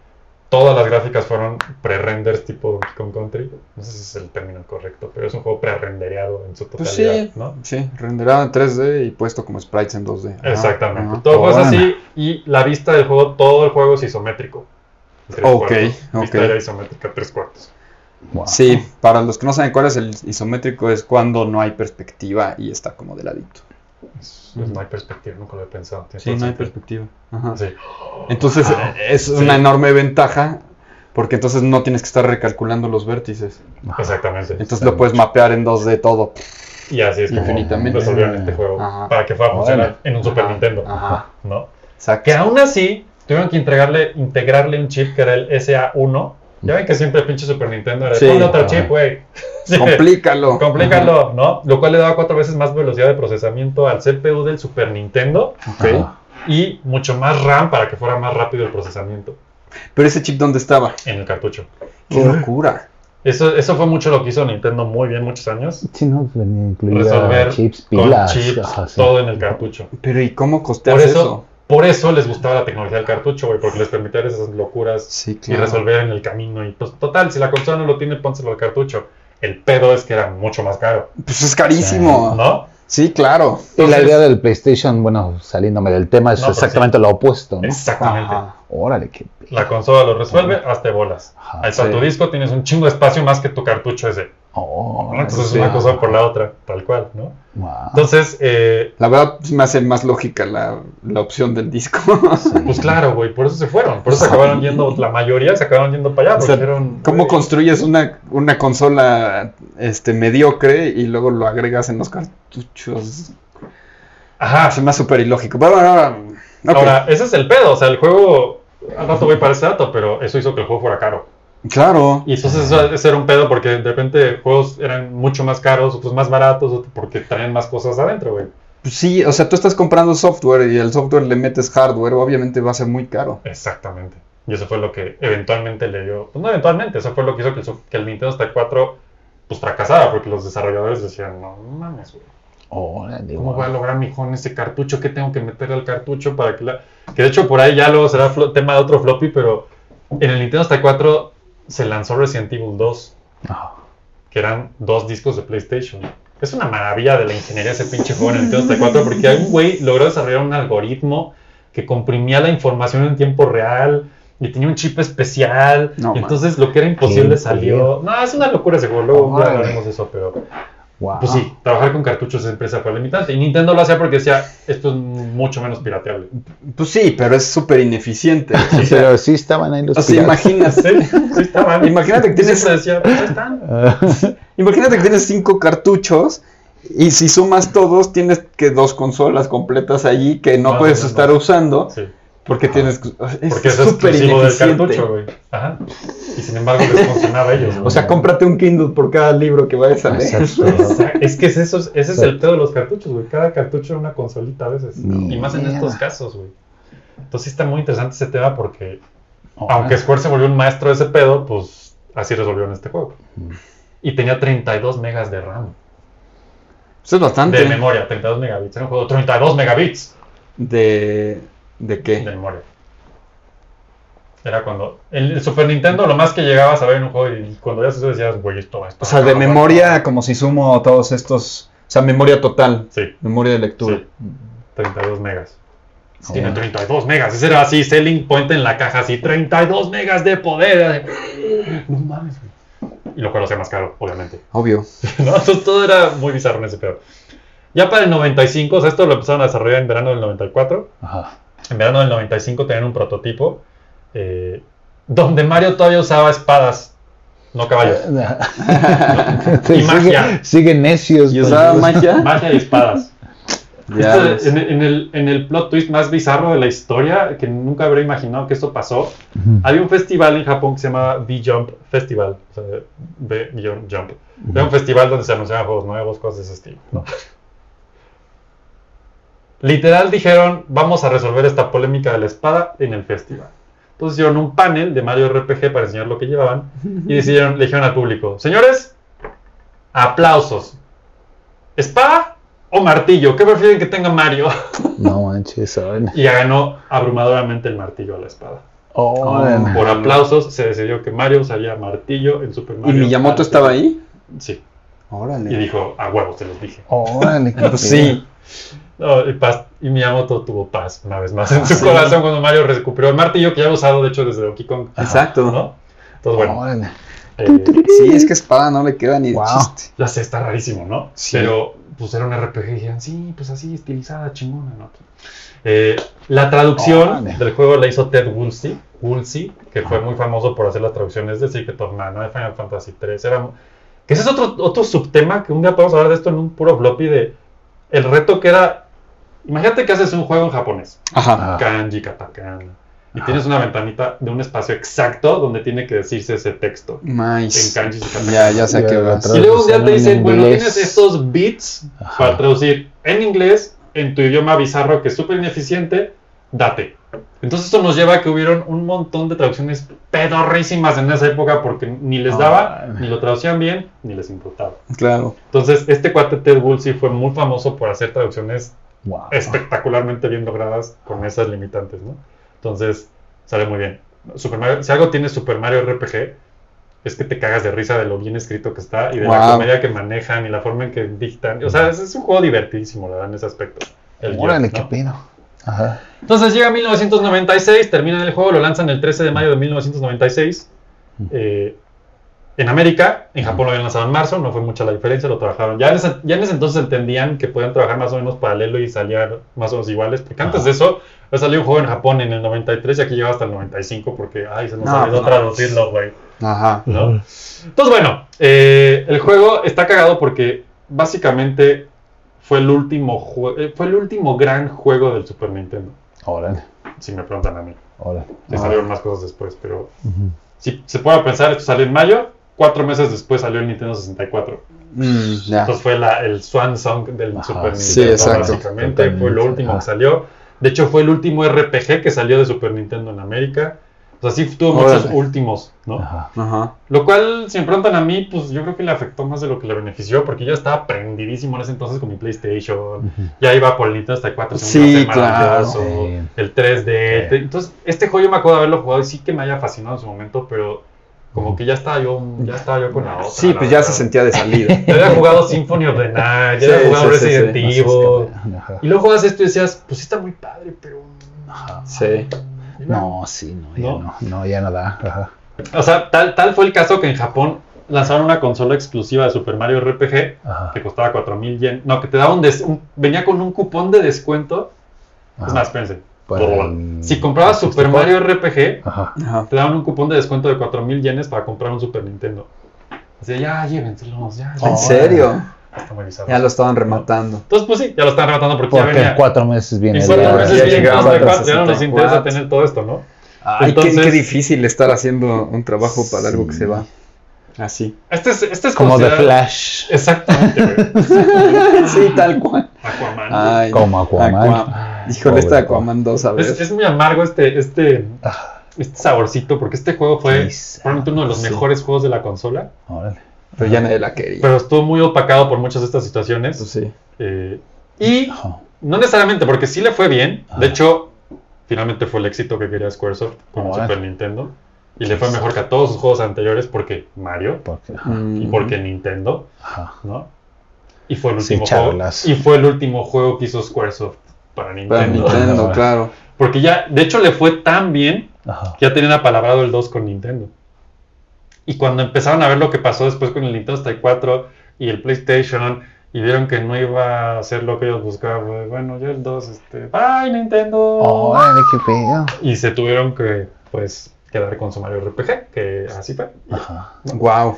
todas las gráficas fueron pre-renders tipo Donkey Kong Country. No sé si es el término correcto, pero es un juego pre-rendereado en su Pues totalidad, sí, ¿no? sí, renderado en 3D y puesto como sprites en 2D. Ajá, Exactamente. ajá. Todo el juego es así y la vista del juego, todo el juego es isométrico. Ok, cuartos. ok. Vista isométrica, tres cuartos. Wow. Sí, para los que no saben cuál es el isométrico es cuando no hay perspectiva y está como de ladito. Es- pues no hay perspectiva, nunca lo he pensado. Sí, no hay sentido. perspectiva. Ajá. Sí. Entonces Ah, es sí. una enorme ventaja porque entonces no tienes que estar recalculando los vértices. Exactamente. Entonces lo puedes mapear en 2D todo. Y así es como Infinitamente. resolvieron este juego Ajá. para que pueda funcionar Órale. en un Super Ajá, Nintendo. Ajá. ¿no? Que aún así tuvieron que integrarle, integrarle un chip que era el SA1. Ya ven que siempre el pinche Super Nintendo era Sí. ponle otro chip, güey. Sí. Complícalo. Complícalo, ¿no? Lo cual le daba cuatro veces más velocidad de procesamiento al CPU del Super Nintendo Ok. Ajá. y mucho más RAM para que fuera más rápido el procesamiento Pero ese chip, ¿dónde estaba? en el cartucho. Qué locura. Eso, eso fue mucho lo que hizo Nintendo muy bien muchos años. Sí, no, venía incluida Resolver chips, con pilas. chips, ajá, sí. todo en el cartucho. Pero ¿y cómo costeas Por eso? eso, por eso les gustaba la tecnología del cartucho, güey, porque les permitía hacer esas locuras Sí, y resolver en el camino. Y pues, total, si la consola no lo tiene, pónselo al cartucho. El pedo es que era mucho más caro, Pues es carísimo. ¿no? Sí, claro. Y la idea del PlayStation, bueno, saliéndome del tema, es No, pero exactamente lo opuesto, ¿no? Exactamente. Ajá. Órale, qué... La consola lo resuelve, hazte bolas. Ajá, Ahí está sí. tu disco, tienes un chingo de espacio más que tu cartucho ese. Oh, ¿no? Entonces sí. una cosa por la otra, tal cual, ¿no? wow. Entonces, eh, La verdad sí me hace más lógica la, la opción del disco. pues claro, güey, por eso se fueron. Por eso se acabaron yendo, la mayoría se acabaron yendo para allá. O Porque sea, dijeron, ¿Cómo construyes una, una consola este, mediocre y luego lo agregas en los cartuchos? Ajá, Se me hace súper ilógico. Pero. Ahora, ese es el pedo. O sea, el juego. Al rato voy para ese dato, pero eso hizo que el juego fuera caro. Claro. Y entonces eso, era un pedo porque de repente juegos eran mucho más caros, otros más baratos, otros porque traían más cosas adentro, güey. Pues Sí, o sea, tú estás comprando software y el software le metes hardware, obviamente va a ser muy caro. Exactamente. Y eso fue lo que eventualmente le dio. Pues no eventualmente, eso fue lo que hizo que el, so- que el Nintendo 64 pues fracasara, porque los desarrolladores decían, no mames, güey. Órale, ¿Cómo voy a lograr mi en ese cartucho? ¿Qué tengo que meter al cartucho para que la... Que de hecho por ahí ya luego será flo- tema de otro floppy, pero en el Nintendo 64 se lanzó Resident Evil 2, Ah, que eran dos discos de PlayStation. Es una maravilla de la ingeniería ese pinche juego en el Nintendo 64 porque un güey logró desarrollar un algoritmo que comprimía la información en tiempo real y tenía un chip especial. No, y entonces lo que era imposible salió. No, es una locura ese juego, luego hablaremos de eso, pero wow. pues sí, trabajar con cartuchos de empresa fue limitante. Y Nintendo lo hacía porque decía, esto es mucho menos pirateable. Pues sí, pero es súper ineficiente. O sea, Pero sí estaban ahí los o sea, imagínate, Sí, sí estaban. Imagínate que tienes- decía, pues están. Imagínate que tienes cinco cartuchos y si sumas todos tienes que dos consolas completas allí que no puedes estar usando Sí, porque tienes es porque es súper exclusivo del cartucho, güey. Ajá. Y sin embargo les funcionaba a ellos. O sea, cómprate un Kindle por cada libro que vayas a leer. Exacto. O sea, es que es eso, ese es el pedo de los cartuchos, güey. Cada cartucho es una consolita a veces. Y más en estos casos, güey. Entonces sí está muy interesante ese tema porque, aunque Square se volvió un maestro de ese pedo, pues así resolvieron este juego. Y tenía 32 megas de RAM. Eso es bastante. De memoria, 32 megabits. Era un juego de 32 megabits ¿De, de qué? de memoria. Era cuando. El Super Nintendo, lo más que llegabas a ver en un juego y cuando ya eso decías, güey, esto va O sea, de cabrón". memoria, como si sumo todos estos. O sea, memoria total. Sí, Memoria de lectura. sí. 32 megas. Oh. Tiene 32 megas. Ese era así, selling point en la caja, así, 32 megas de poder. No mames, güey. Y lo cual lo hacía más caro, obviamente. Obvio. ¿no? Entonces todo era muy bizarro en ese pedo. Ya para el 95, o sea, esto lo empezaron a desarrollar en verano del 94. Ajá. En verano del 95 tenían un prototipo eh, donde Mario todavía usaba espadas, no caballos. Te Y magia. sigue- Siguen necios. ¿Y usaba magia? Magia y espadas. En, en el, en el plot twist más bizarro de la historia, que nunca habría imaginado que esto pasó, Ujú. había un festival en Japón que se llama V-Jump Festival. O sea, V-Jump. Era un festival donde se anunciaban juegos nuevos, cosas de ese estilo. ¿no? Literal dijeron, vamos a resolver esta polémica de la espada en el festival. Entonces hicieron un panel de Mario RPG para enseñar lo que llevaban y decidieron, le dijeron al público, señores, aplausos. ¿Espada o martillo? ¿Qué prefieren que tenga Mario? No manches. Y ganó abrumadoramente el martillo a la espada. Por aplausos se decidió que Mario usaría martillo en Super ¿Y Mario. Miyamoto Party. estaba ahí? Sí. Órale. Y dijo, a huevos, te los dije. Órale, qué sí. No, y, paz- y Miyamoto tuvo paz una vez más en Ah, su sí. corazón cuando Mario recuperó el martillo que ya había usado, de hecho, desde Donkey Kong. Exacto. ¿no? Entonces, bueno, eh, Sí, es que espada no le queda ni de Wow. chiste. ya sé, está rarísimo, ¿no? Sí. Pero, pues era un RPG y dijeron, sí, pues así, estilizada, chingona, ¿no? Eh, la traducción del juego la hizo Ted Woolsey, Woolsey, que fue muy famoso por hacer las traducciones de Secret of Mana, de Final Fantasy 3. Era, que ese es otro, otro subtema que un día podemos hablar de esto en un puro floppy de el reto que era. Imagínate que haces un juego en japonés, Ajá. Kanji, katakana, y tienes una ventanita de un espacio exacto donde tiene que decirse ese texto en Nice. kanji y katakana. Ya, ya sé qué tra- Y luego un día te en dicen, bueno, tienes estos bits Ajá. para traducir en inglés, en tu idioma bizarro que es súper ineficiente, date. Entonces esto nos lleva a que hubieron un montón de traducciones pedorrísimas en esa época porque ni les daba, ni lo traducían bien, ni les importaba. Claro. Entonces este cuate Ted Woolsey fue muy famoso por hacer traducciones Wow. espectacularmente bien logradas con esas limitantes, ¿no? Entonces, sale muy bien. Super Mario- si algo tiene Super Mario RPG, es que te cagas de risa de lo bien escrito que está y de la comedia que manejan y la forma en que dictan. O sea, es, es un juego divertidísimo, la verdad, en ese aspecto. El guion, Órale, ¿no? qué. Ajá. Entonces llega 1996, terminan el juego, lo lanzan el 13 de mayo de 1996. eh, en América, en Japón lo habían lanzado en marzo, no fue mucha la diferencia, lo trabajaron. Ya en ese, ya en ese entonces entendían que podían trabajar más o menos paralelo y salían más o menos iguales, porque antes de eso había salido un juego en Japón en el 93 y aquí llegaba hasta el 95 porque, ay, se nos No, olvidó no. traducirlo, güey. Ajá. ¿no? Entonces, bueno, eh, el juego está cagado porque básicamente fue el último eh, fue el último gran juego del Super Nintendo, Órale, si me preguntan a mí. órale. Sí salieron más cosas después, pero si se puede pensar, esto salió en mayo, cuatro meses después salió el Nintendo 64. Mm, ya. Entonces fue la, el swan song del Ajá, Super sí, Nintendo, exacto. básicamente. Fue lo último ajá. que salió. De hecho, fue el último RPG que salió de Super Nintendo en América. O sea, sí tuvo muchos Órale. últimos, ¿no? Ajá. Ajá. Lo cual, si me preguntan a mí, pues yo creo que le afectó más de lo que le benefició, porque yo estaba prendidísimo en ese entonces con mi PlayStation, ya iba por el Nintendo 64, se Sí, claro. maravilloso, Sí. el 3D. Sí. Entonces, este juego yo me acuerdo de haberlo jugado y sí que me haya fascinado en su momento, pero como que ya estaba yo, ya estaba yo con la otra. Sí, la pues ya verdad. se sentía de salida. Ya había jugado Symphony of the Night, ya Sí, había jugado sí, Resident sí. Evil. Y luego juegas esto y decías, pues sí está muy padre, pero... Ajá. Sí. No, sí, no, ya ¿No? no, no, ya no da. Ajá. O sea, tal, tal fue el caso que en Japón lanzaron una consola exclusiva de Super Mario RPG Ajá. que costaba 4000 yen. No, que te daba un, des- un- venía con un cupón de descuento. Ajá. Es más, espérense. Para Si comprabas Super Mario RPG, Ajá. Te daban un cupón de descuento de 4000 yenes para comprar un Super Nintendo. Así, de, ya, llévenselos, ya. ¿En serio? Ya lo estaban rematando. Entonces, pues sí, ya lo están rematando porque, ya Porque venía. cuatro meses viene. en cuatro ya- meses viene llegaba Nintendo a 64, ya no nos 64. interesa tener todo esto, ¿no? Ay, qué- Entonces- qué, difícil estar haciendo un trabajo para algo que se va. Así. Este es, este es Como de considerado- Flash. Exactamente, sí, tal cual. Aquaman. Ay, Como Aquaman. Aqua- Híjole, Pobre Aquaman 2, a ver. Es, es muy amargo este, este, Ah, este saborcito, porque este juego fue Sí, probablemente uno de los sí. mejores juegos de la consola, órale. Pero ya nadie la quería. pero estuvo muy opacado por muchas de estas situaciones. Pues sí. eh, y no necesariamente, porque sí le fue bien. Ah. De hecho, finalmente fue el éxito que quería Squaresoft con. Super Nintendo. Y le fue mejor que a todos sus juegos anteriores, porque Mario Porque. Mm. y porque Nintendo, Ajá. ¿no? Y fue el Sí, último juego. charlas. Y fue el último juego que hizo Squaresoft para Nintendo. Para Nintendo, claro. Porque ya, de hecho, le fue tan bien Ajá. ya tenían apalabrado el 2 con Nintendo. Y cuando empezaron a ver lo que pasó después con el Nintendo 64 y el PlayStation y vieron que no iba a ser lo que ellos buscaban, pues, bueno, ya el 2, este, bye Nintendo. Órale, qué pedo. Y se tuvieron que, pues, quedar con su Mario RPG, que así fue. Ajá. Wow.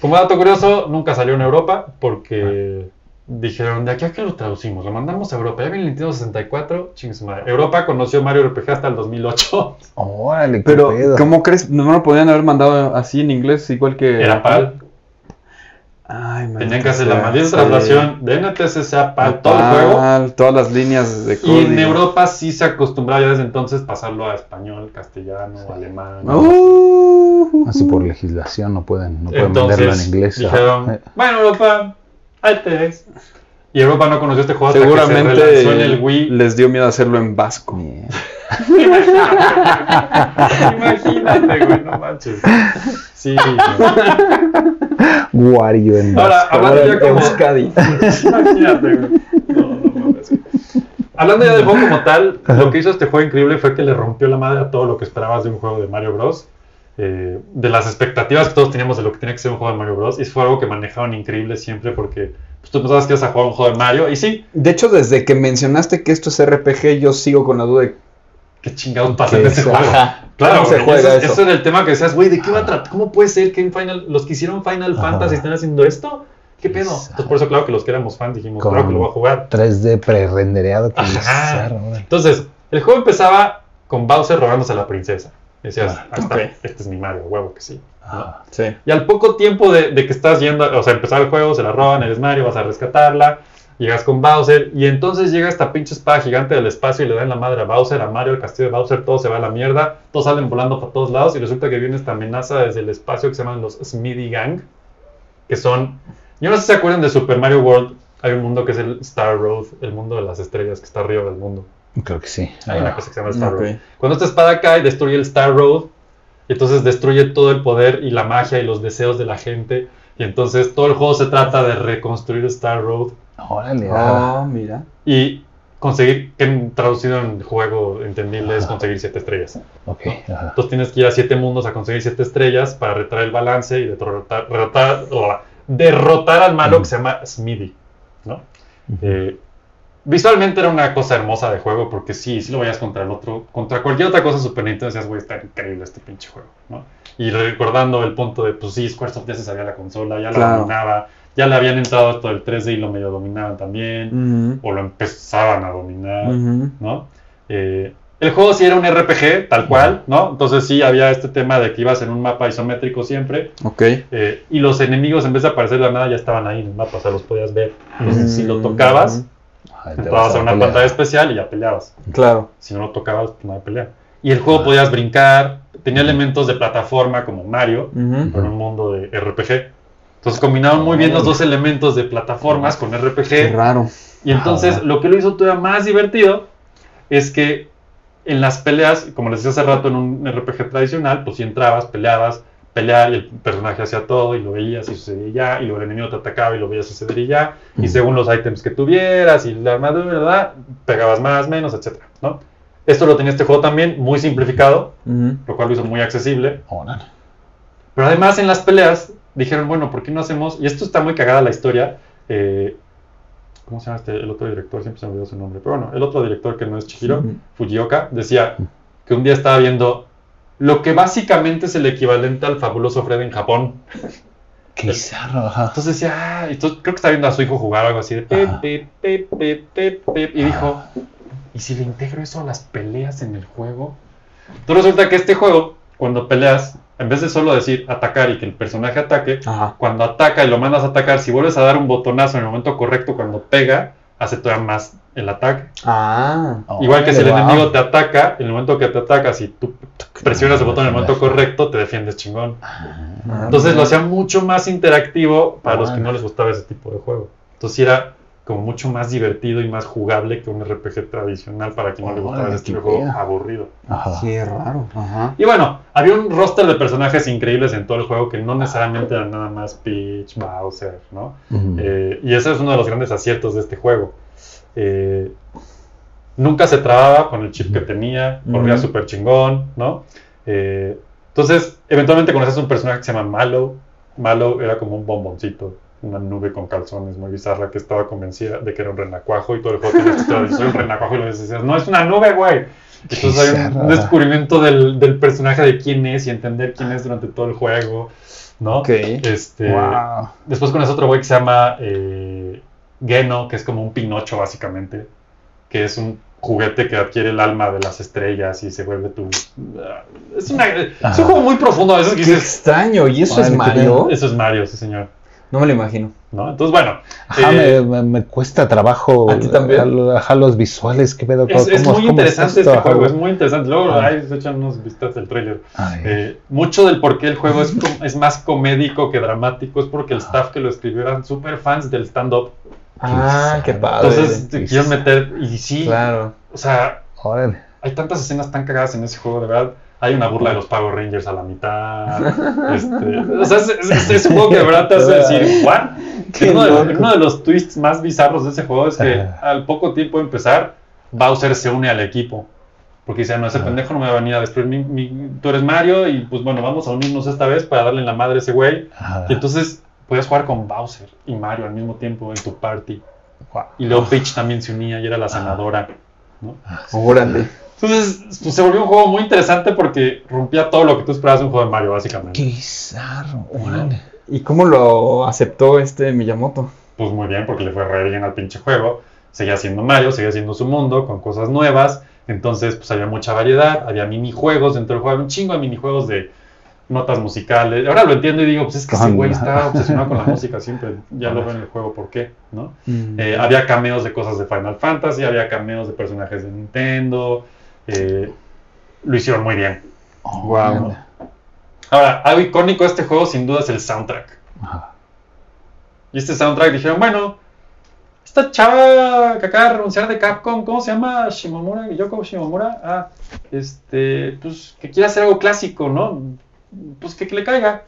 Como dato curioso, nunca salió en Europa porque dijeron, de aquí a que lo traducimos, lo mandamos a Europa. Ya viene el Nintendo 64, ching su madre. Europa conoció Mario RPG hasta el 2008. Órale, qué Pero, pedo. ¿cómo crees? ¿No lo podían haber mandado así en inglés igual que... Era PAL. Ay, Tenían que hacer la maldita sí. traslación de NTSC a PAL todo el juego. Todas las líneas de Y código. en Europa sí se acostumbraba ya desde entonces pasarlo a español, castellano, alemán. Uh, Así por legislación no pueden, no pueden Entonces venderlo en inglés. dijeron, bueno Europa, ahí te ves. Y Europa no conoció este juego hasta que se Seguramente relanzó en el Wii. les dio miedo hacerlo en vasco. Imagínate, güey, no manches. Sí. Wario en Ahora, vasco. hablando ya como... Imagínate, güey. No, no mames. Hablando ya del juego como tal, lo que hizo este juego increíble fue que le rompió la madre a todo lo que esperabas de un juego de Mario Bros. Eh, de las expectativas que todos teníamos de lo que tenía que ser un juego de Mario Bros. Y fue algo que manejaron increíble siempre porque pues, tú pensabas que ibas a jugar un juego de Mario. Y sí, De hecho, desde que mencionaste que esto es RPG, yo sigo con la duda de qué chingados pasa en ¿Qué este es? juego. Claro, ¿Cómo se juega ese, eso? ese era el tema que decías, güey, ¿de qué va a tratar? ¿Cómo puede ser que en Final, los que hicieron Final Ajá. Fantasy estén haciendo esto? ¿Qué pedo? Exacto. Entonces, por eso, claro que los que éramos fans dijimos, Con- claro que lo voy a jugar. 3D pre-rendereado. Entonces, el juego empezaba con Bowser robándose a la princesa. Decías, Ah, ah, este es mi Mario, huevo que sí. ¿no? Ajá. Sí. Y al poco tiempo de, de que estás yendo, o sea, empezar el juego, se la roban, eres Mario, vas a rescatarla, llegas con Bowser, y entonces llega esta pinche espada gigante del espacio y le dan la madre a Bowser, a Mario, el castillo de Bowser, todo se va a la mierda, todos salen volando por todos lados, y resulta que viene esta amenaza desde el espacio que se llaman los Smithy Gang, que son, yo no sé si se acuerdan de Super Mario World, hay un mundo que es el Star Road, el mundo de las estrellas que está arriba del mundo. Creo que sí. Hay una Ah, cosa que se llama Star. Road. Cuando esta espada cae, destruye el Star Road. Y entonces destruye todo el poder y la magia y los deseos de la gente. Y entonces todo el juego se trata de reconstruir Star Road Órale. Ah, mira. y conseguir, que en- traducido en juego entendible es conseguir siete estrellas. Ok. Entonces tienes que ir a siete mundos a conseguir siete estrellas para retraer el balance y derrotar, derrotar, derrotar al malo que se llama Smithy. ¿no? Eh, visualmente era una cosa hermosa de juego porque sí, sí lo veías contra el otro, contra cualquier otra cosa Super Nintendo decías, güey, está increíble este pinche juego. ¿no? Y recordando el punto de, pues sí, Squaresoft ya se sabía la consola, ya la Claro. dominaba, ya le habían entrado esto del 3D y lo medio dominaban también, o lo empezaban a dominar. ¿no? Eh, el juego sí era un RPG, tal cual, ¿no? Entonces sí había este tema de que ibas en un mapa isométrico siempre, Ok. eh, y los enemigos en vez de aparecer de la nada ya estaban ahí en el mapa, o sea, los podías ver. Entonces si lo tocabas, Ahí te entrabas vas a una pantalla especial y ya peleabas. Claro. Si no lo tocabas, pues no había pelea. Y el juego podías brincar, tenía elementos de plataforma como Mario, pero en un mundo de RPG. Entonces combinaban muy bien los dos elementos de plataformas con Qué RPG. raro. Y entonces lo que lo hizo todavía más divertido es que en las peleas, como les decía hace rato en un RPG tradicional, pues si entrabas, peleabas, pelear y el personaje hacía todo y lo veías y sucedía ya, y luego el enemigo te atacaba y lo veías suceder y ya, y según los ítems que tuvieras y la armadura, ¿verdad? pegabas más, menos, etcétera, ¿no? Esto lo tenía este juego también muy simplificado, lo cual lo hizo muy accesible. Órale. Pero además en las peleas dijeron, bueno, ¿por qué no hacemos? Y esto está muy cagada la historia. eh, ¿Cómo se llama este, el otro director? Siempre se me olvidó su nombre. Pero bueno, el otro director que no es Chihiro. Fujioka, decía que un día estaba viendo lo que básicamente es el equivalente al fabuloso Fred en Japón. Qué bizarro, ajá. Entonces decía, ah, entonces creo que estaba viendo a su hijo jugar algo así de pep, y dijo, ¿y si le integro eso a las peleas en el juego? Entonces resulta que este juego, cuando peleas, en vez de solo decir atacar y que el personaje ataque, Ajá. cuando ataca y lo mandas a atacar, si vuelves a dar un botonazo en el momento correcto cuando pega, hace todavía más el ataque. Ah. Igual que si el wow. enemigo te ataca, en el momento que te ataca, si tú presionas el botón en el momento correcto, te defiendes chingón. Ah, Entonces lo hacía mucho más interactivo para los que Bueno. no les gustaba ese tipo de juego. Entonces era como mucho más divertido y más jugable que un RPG tradicional para quien no le gustaba qué juego aburrido. Ajá. Qué raro. Ajá. Y bueno, había un roster de personajes increíbles en todo el juego que no necesariamente eran nada más Peach, Bowser, ¿no? Eh, y ese es uno de los grandes aciertos de este juego. Eh, nunca se trababa con el chip que tenía, corría súper chingón, ¿no? Eh, entonces, eventualmente conoces un personaje que se llama Malo. Malo era como un bomboncito, una nube con calzones muy bizarra que estaba convencida de que era un renacuajo y todo el juego tenía esta soy un renacuajo y lo decías, no, es una nube, güey. Entonces hay un descubrimiento del, del personaje de quién es y entender quién es durante todo el juego, ¿no? Ok. Este, Wow. Después con ese otro güey que se llama eh, Geno, que es como un Pinocho básicamente, que es un juguete que adquiere el alma de las estrellas y se vuelve tu... Es, una- es un juego muy profundo a veces que Qué dices... extraño. ¿Y eso es Mario? Eso es Mario, sí señor. No me lo imagino. ¿no? Entonces, bueno, Ajá, eh, me, me- me cuesta trabajo. ¿A ti también? Ajá, los visuales, qué pedo. es, es muy interesante este juego, Ajá. es muy interesante. Luego Ah. ahí se echan unos vistas del trailer. Ay, Eh, mucho del por qué el juego es, com- es más comédico que dramático es porque el staff que lo escribió eran súper fans del stand-up. Ah, qué padre. Entonces te quieren meter, y sí, claro. o sea, hay tantas escenas tan cagadas en ese juego, de verdad. Hay una burla de los Power Rangers a la mitad. este, o sea, es, es- es- es un juego que de verdad te hace decir, ¿what? Uno de, loco. uno de los twists más bizarros de ese juego es que al poco tiempo de empezar, Bowser se une al equipo. Porque dice, no, ese pendejo no me va a venir a destruir. mi- mi- tú eres Mario y pues bueno, vamos a unirnos esta vez para darle en la madre a ese güey. Y entonces puedes jugar con Bowser y Mario al mismo tiempo en tu party. Y luego Peach también se unía y era la sanadora. ¿no? Entonces pues, se volvió un juego muy interesante porque rompía todo lo que tú esperabas de un juego de Mario, básicamente. Qué bizarro. Órale. ¿Y cómo lo aceptó este Miyamoto? Pues muy bien, porque le fue re bien al pinche juego. Seguía siendo Mario, seguía siendo su mundo, con cosas nuevas. Entonces, pues había mucha variedad, había minijuegos dentro del juego, había un chingo de minijuegos de notas musicales. Ahora lo entiendo y digo, pues es que ese güey está obsesionado con la música siempre. Ya lo veo en el juego, ¿por qué? ¿No? Mm. Eh, había cameos de cosas de Final Fantasy, había cameos de personajes de Nintendo. Eh, lo hicieron muy bien. Órale. Ahora, algo icónico de este juego sin duda es el soundtrack. Ajá. Y este soundtrack dijeron, bueno, esta chava que acaba de renunciar de Capcom, ¿cómo se llama? Shimomura, Yoko Shimomura. Ah, este, pues que quiere hacer algo clásico, ¿no? Pues que, que le caiga.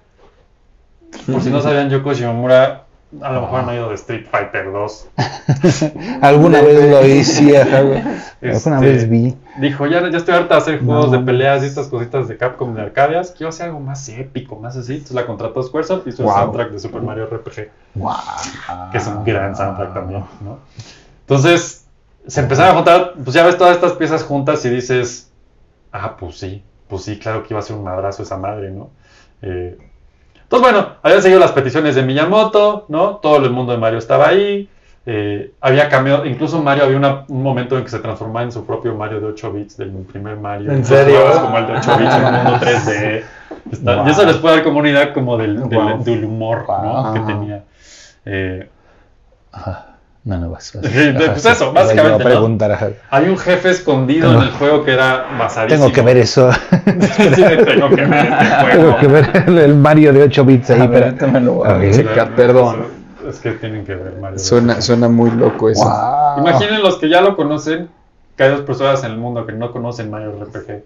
Por si no sabían, Yoko Shimomura a lo mejor han oído de Street Fighter 2. Alguna vez lo hice, alguna Este, vez vi. Dijo, ya, ya estoy harta de hacer juegos No. de peleas y estas cositas de Capcom de Arcadias. Quiero hacer algo más épico, más así. Entonces la contrató Squaresoft y hizo el soundtrack de Super Mario RPG. Wow. que es un gran soundtrack también, ¿no? Entonces, se empezaron a juntar, pues ya ves todas estas piezas juntas y dices, ah, pues sí, pues sí, claro que iba a ser un madrazo esa madre, ¿no? Eh, entonces, bueno, habían seguido las peticiones de Miyamoto, ¿no? Todo el mundo de Mario estaba ahí. eh, había cambiado, incluso Mario había una- un momento en que se transformaba en su propio Mario de 8 bits, del primer Mario. ¿En serio? como el de 8 bits en un mundo 3D. Está- Wow. Y eso les puede dar como una idea como del, del- Wow. del humor, ¿no? Que tenía. Eh, Ajá. No, no. Sí, pues eso, básicamente, ¿no? preguntar, ajá. Hay un jefe escondido en el juego que era basadísimo. Tengo que ver eso. Sí, tengo que ver este juego. Tengo que ver el- Mario de 8 bits ahí. A ver, pero... ahorita me lo voy a A ver. checar, perdón. Es que tienen que ver Mario. Suena, suena muy loco eso. Wow. Imaginen los que ya lo conocen, que hay dos personas en el mundo que no conocen Mario RPG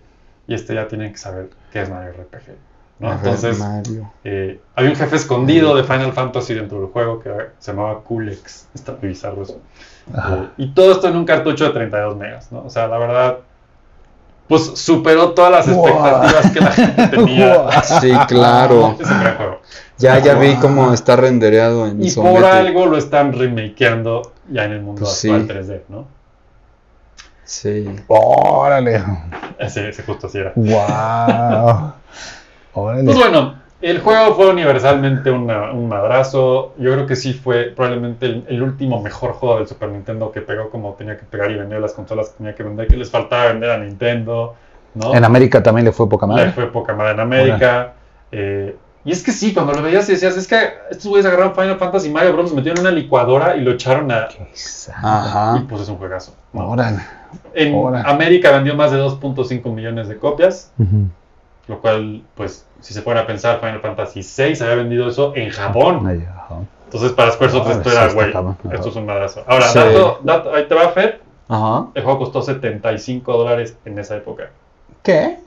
y este ya tienen que saber qué es Mario RPG. Entonces, Mario. eh, había un jefe escondido de Final Fantasy dentro del juego que se llamaba Kulex. Está muy bizarro eso. Eh, y todo esto en un cartucho de 32 megas, ¿no? O sea, la verdad, pues superó todas las Wow. expectativas que la gente tenía. Wow. Sí, claro. Es un gran juego. Ya, ya vi cómo está rendereado en Y por algo lo están remakeando ya en el mundo Pues sí. actual 3D, ¿no? Sí. Órale. Ese, ese justo así era. Wow. Órale. Pues bueno, el juego fue universalmente una- un madrazo. Yo creo que sí fue probablemente el, el último mejor juego del Super Nintendo que pegó como tenía que pegar y vendió las consolas que tenía que vender, que les faltaba vender a Nintendo, ¿no? En América también le fue poca Le madre. fue poca madre en América. eh, y es que sí, cuando lo veías y decías, es que estos güeyes agarraron Final Fantasy y Mario Bros. metieron en una licuadora y lo echaron a... Y Ajá. pues es un juegazo. ¿no? Órale. En. América vendió más de 2.5 millones de copias, Ujú. Lo cual, pues, si se fuera a pensar, Final Fantasy VI había vendido eso en Japón. Entonces, para Squaresoft Ah, esto era, güey, esto es un madrazo. Ahora, Sí. dato, dato- ahí te va, Fer. Ajá. El juego costó 75 dólares en esa época. ¿Qué?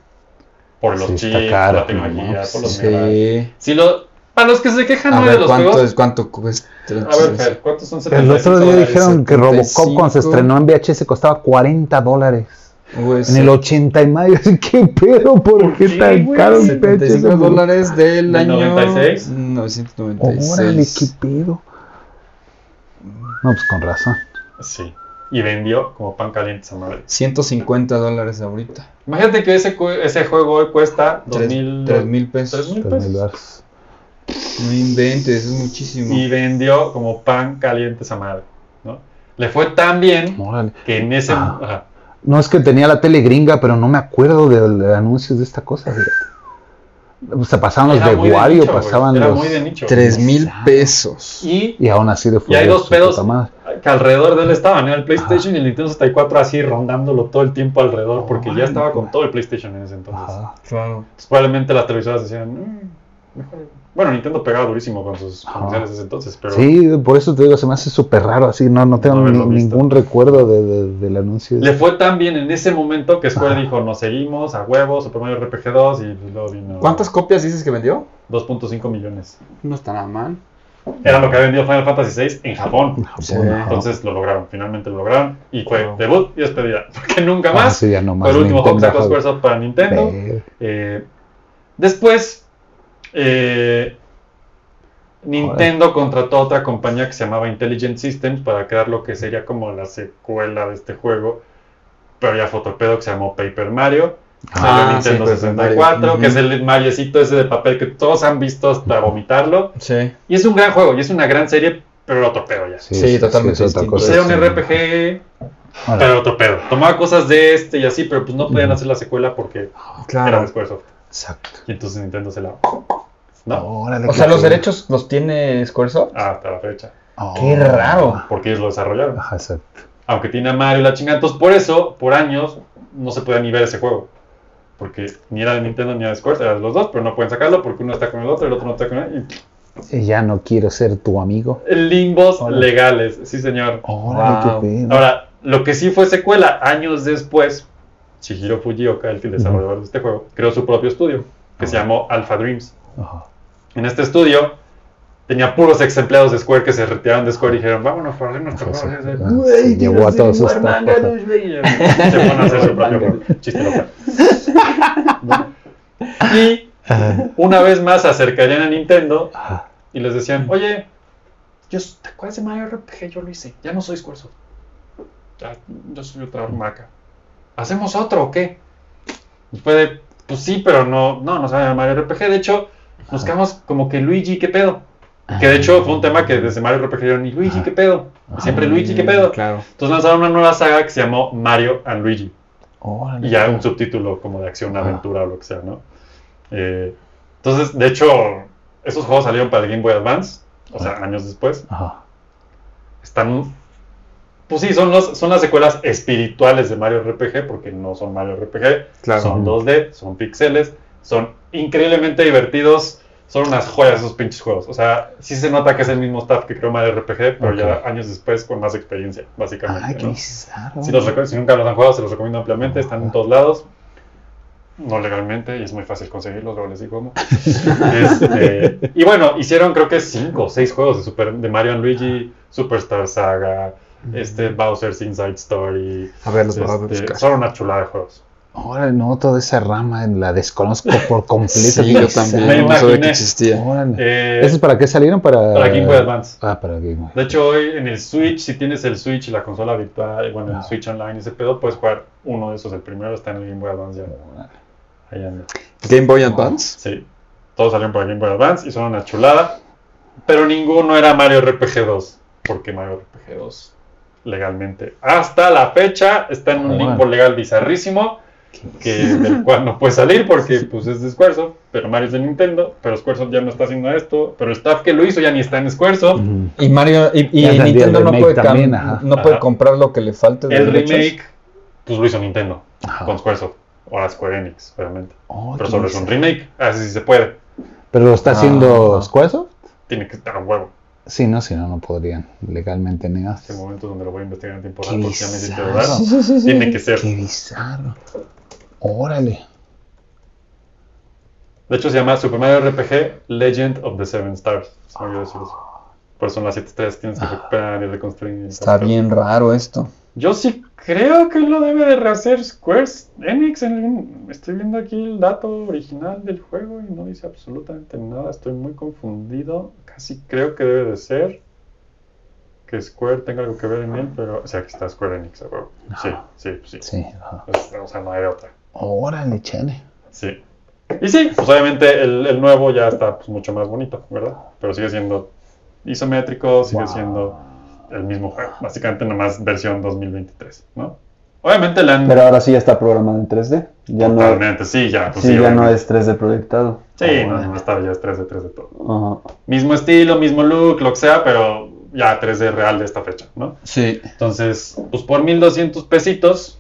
Por los Sí, está chips, caro, la tecnología, ¿no? por los. Sí. Si lo, para los que se quejan A ¿no? de ver, los ¿cuánto juegos, es? ¿Cuánto cuesta? a ver, Fer, ¿cuántos son El 75 otro día dijeron que Robocop 75. cuando se estrenó en VHS costaba 40 dólares. En el 80 y. Así, ¿Qué pedo? ¿Por, ¿Por qué qué, tan güey? caro un 75 VHS? dólares del ¿Del año 96? 1996. Órale, qué pedo. No, pues con razón. Sí. Y vendió como pan caliente esa madre. 150 dólares ahorita. Imagínate que ese, ese juego hoy cuesta Tres- 2000 tres mil pesos. tres mil Tres mil pesos. dólares. No inventes, es muchísimo. Y vendió como pan caliente esa madre. ¿no? Le fue tan bien Órale. que en ese. Ah. ajá. No es que tenía la tele gringa, pero no me acuerdo de, de anuncios de esta cosa. fíjate. O sea, pasaban los de de Wario, pasaban Era los. muy de nicho. 3 mil pesos. Y, Y aún así fue. y hay de dos pedos que alrededor de él estaban. ¿no? El PlayStation y el Nintendo 64 así rondándolo todo el tiempo alrededor porque ya estaba con todo el PlayStation en ese entonces. Ajá. Claro. Entonces, probablemente las televisoras decían. "Mm, mejor". Bueno, Nintendo pegaba durísimo con sus comerciales de ese entonces, pero. Sí, por eso te digo, se me hace súper raro así. No, no tengo No ni- ningún recuerdo de, de- del anuncio. Le fue tan bien en ese momento que Square Ajá. dijo, nos seguimos a huevos, Super Mario RPG 2 y pues luego vino ¿Cuántas copias dices que vendió? 2.5 millones. No está nada mal. Era lo que había vendido Final Fantasy VI en Japón. Sí. Entonces lo lograron, finalmente lo lograron y fue Wow. debut y despedida. Porque nunca ah, más sí, ya no más fue el último juego que Nintendo, sacó. Squaresoft para Nintendo. Eh, después, eh, Nintendo contrató a otra compañía que se llamaba Intelligent Systems para crear lo que sería como la secuela de este juego. Pero ya fue otro pedo que se llamó Paper Mario. Ah, Salió sí, Nintendo Paper 64, Mario. que es el Mariocito ese de papel que todos han visto hasta vomitarlo. Sí. Y es un gran juego, y es una gran serie, pero otro pedo ya. Sí, totalmente es otra distinto. cosa. Era un sí. RPG, pero otro pedo. Tomaba cosas de este y así, pero pues no podían hacer la secuela porque era de Claro. Squaresoft. Exacto. Y entonces Nintendo se la... ¿No? Órale, O sea, los derechos los tiene Squaresoft. Ah, hasta la fecha. Oh. Qué raro. Porque ellos lo desarrollaron. Ajá, exacto. Aunque tiene a Mario y la chingada. Entonces, por eso, por años, no se podía ni ver ese juego. Porque ni era de Nintendo ni era de Square, era de los dos, pero no pueden sacarlo porque uno está con el otro, el otro no está con él. Y Y ya no quiero ser tu amigo. Limbos Hola. legales, sí señor. Órale, Wow. qué pedo. Ahora, lo que sí fue secuela, años después, Shihiro Fujioka, el desarrollador de este juego, creó su propio estudio, que se llamó Alpha Dreams. Ajá. En este estudio tenía puros ex empleados de Square que se retiraron de Square y dijeron, vámonos para hacer nuestro sí. Ah, "Güey, se quiero llevó a todos sus igual manga, tapas. los güey". Y Se fueron a hacer su propio. Chiste local. Y una vez más se acercarían a Nintendo y les decían, oye, yo, ¿te acuerdas de Mario RPG? Yo lo hice, ya no soy Squaresoft. Ya, yo soy otra marca. ¿Hacemos otro o qué? Y fue de, pues sí, pero no, no, no se Mario RPG. De hecho, nos quedamos como que Luigi, ¿qué pedo? Que de hecho fue un tema que desde Mario RPG dijeron, ¿y Luigi, qué pedo? Y siempre Luigi, ¿qué pedo? Claro. Entonces lanzaron una nueva saga que se llamó Mario and Luigi. Y ya un subtítulo como de acción, Ajá. aventura o lo que sea, ¿no? Eh, entonces, de hecho, esos juegos salieron para el Game Boy Advance, o sea, años después. Ajá. Están, pues sí, son, los, son las secuelas espirituales de Mario RPG, porque no son Mario RPG, Claro. son 2D, son pixeles, son increíblemente divertidos, son unas joyas esos pinches juegos. O sea, sí se nota que es el mismo staff que creó RPG, pero ya años después con más experiencia, básicamente. Ay, qué ¿no? bizarro. Si, los reco- si nunca los han jugado, se los recomiendo ampliamente. Están en todos lados. No legalmente, y es muy fácil conseguirlos, luego les digo. Este, y bueno, hicieron creo que cinco o seis juegos de, Super, de Mario Luigi, Superstar Saga, este, Bowser's Inside Story. A ver, los voy a este, buscar. son una chulada de juegos. Órale, no, toda esa rama la desconozco por completo. Sí, yo también. Me No sabía que existía. Eh, ¿Esos para qué salieron? Para, Para Game Boy Advance. Ah, para Game Boy. De hecho, hoy en el Switch, si tienes el Switch y la consola virtual, bueno, el Ah. Switch Online y ese pedo, puedes jugar uno de esos. El primero está en el Game Boy Advance ya. Ahí anda. Game Boy Advance. Sí, todos salieron para Game Boy Advance y son una chulada. Pero ninguno era Mario RPG 2. Porque Mario RPG 2 legalmente hasta la fecha está en un limbo legal bizarrísimo que del cual no puede salir porque pues es de Squaresoft, pero Mario es de Nintendo, pero Squaresoft ya no está haciendo esto, pero el staff que lo hizo ya ni está en Squaresoft. Y Mario y, Nintendo no puede, también, ajá. no puede comprar lo que le falte de El derechos. remake pues lo hizo Nintendo Ajá. con Squaresoft, ahora Square Enix, obviamente. Oh, Pero solo es un remake, así sí se puede. Pero lo está haciendo Ah. Squaresoft. Tiene que estar a huevo. Sí, no, si no, no podrían legalmente negarse. Hay momentos donde lo voy a investigar en tiempo real porque ya me hiciste. Tiene que ser. Qué bizarro. Órale. De hecho, se llama Super Mario RPG Legend of the Seven Stars. Se me olvidó decir eso. Por eso son las siete estrellas, tienes que recuperar y reconstruir. Está bien raro esto. Yo sí creo que lo debe de rehacer Square Enix. en- Estoy viendo aquí el dato original del juego y no dice absolutamente nada. Estoy muy confundido. Casi creo que debe de ser que Square tenga algo que ver en él, pero... O sea, aquí está Square Enix. a huevo. Sí, sí, sí. Sí. ajá. Es- o sea, no hay de otra. Órale, chale. Sí. Y sí, pues obviamente el, el nuevo ya está pues, mucho más bonito, ¿verdad? Pero sigue siendo isométrico, sigue Wow. siendo el mismo juego. Básicamente nomás versión 2023, ¿no? Obviamente le han... Pero ahora sí ya está programado en 3D. Ya no, Totalmente, sí, ya. Pues, sí, ya no es 3D proyectado. Sí, no, no, está ya es 3D, 3D todo. Ajá. Mismo estilo, mismo look, lo que sea, pero ya 3D real de esta fecha, ¿no? Sí. Entonces, pues por 1200 pesitos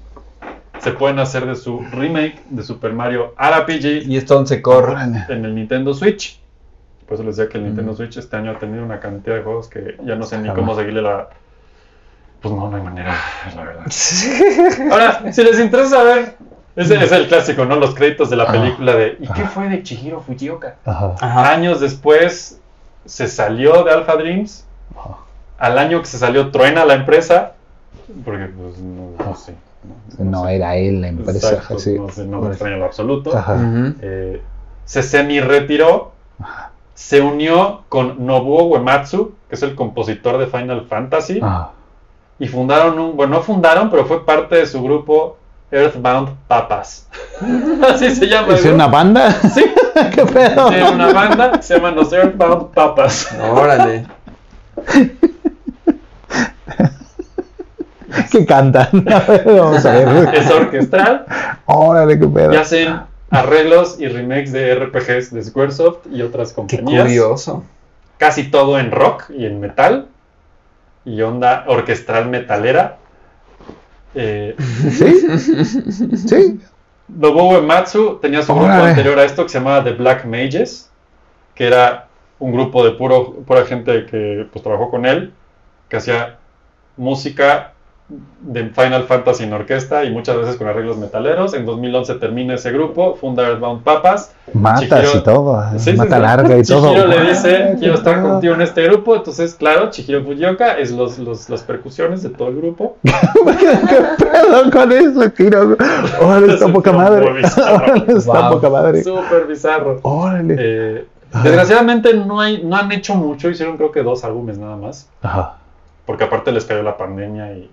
se pueden hacer de su remake de Super Mario RPG Y esto se corre. En el Nintendo Switch. Por eso les decía que el Nintendo Mm. Switch este año ha tenido una cantidad de juegos que ya no sé ni cómo seguirle la... Pues no, no hay manera, es la verdad. Ahora, si les interesa saber, ese es el clásico, ¿no? Los créditos de la película de ¿Y qué fue de Chihiro Fujioka? Ajá. Ajá. Años después se salió de Alpha Dreams. Ajá. Al año que se salió truena la empresa. Porque pues no, no sé. No sé. era él la empresa. Exacto, sí. no, sé, no me extraña en lo absoluto. Ajá. Eh, se semi-retiró, se unió con Nobuo Uematsu, que es el compositor de Final Fantasy, Ajá. y fundaron un, bueno, no fundaron, pero fue parte de su grupo Earthbound Papas. Así se llama. ¿Es una banda? Sí, ¿Qué pedo? de una banda que se llama los Earthbound Papas. Órale. ¿Qué cantan? A ver, vamos a ver. Es orquestral Órale, qué pedo. y hacen arreglos y remakes de RPGs de Squaresoft y otras Qué compañías. curioso. casi todo en rock y en metal y onda orquestral metalera. Eh, ¿Sí? ¿Sí? Nobuo Uematsu tenía su grupo Órale. anterior a esto que se llamaba The Black Mages, que era un grupo de puro, pura gente que pues trabajó con él, que hacía música de Final Fantasy en orquesta y muchas veces con arreglos metaleros. En 2011 termina ese grupo, funda Earthbound Papas. Matas Chihiro- y todo. Sí, mata sí. larga y todo. Chihiro le dice, quiero estar contigo en este grupo. Entonces, claro, Chihiro Fujioka es los, los, las percusiones de todo el grupo. ¿Qué pedo con eso, Kiro? Órale, está Es poca madre. Órale, está Wow. poca madre. Súper bizarro. Órale. Eh, desgraciadamente no, hay, no han hecho mucho, hicieron creo que dos álbumes nada más. Ajá. Porque aparte les cayó la pandemia y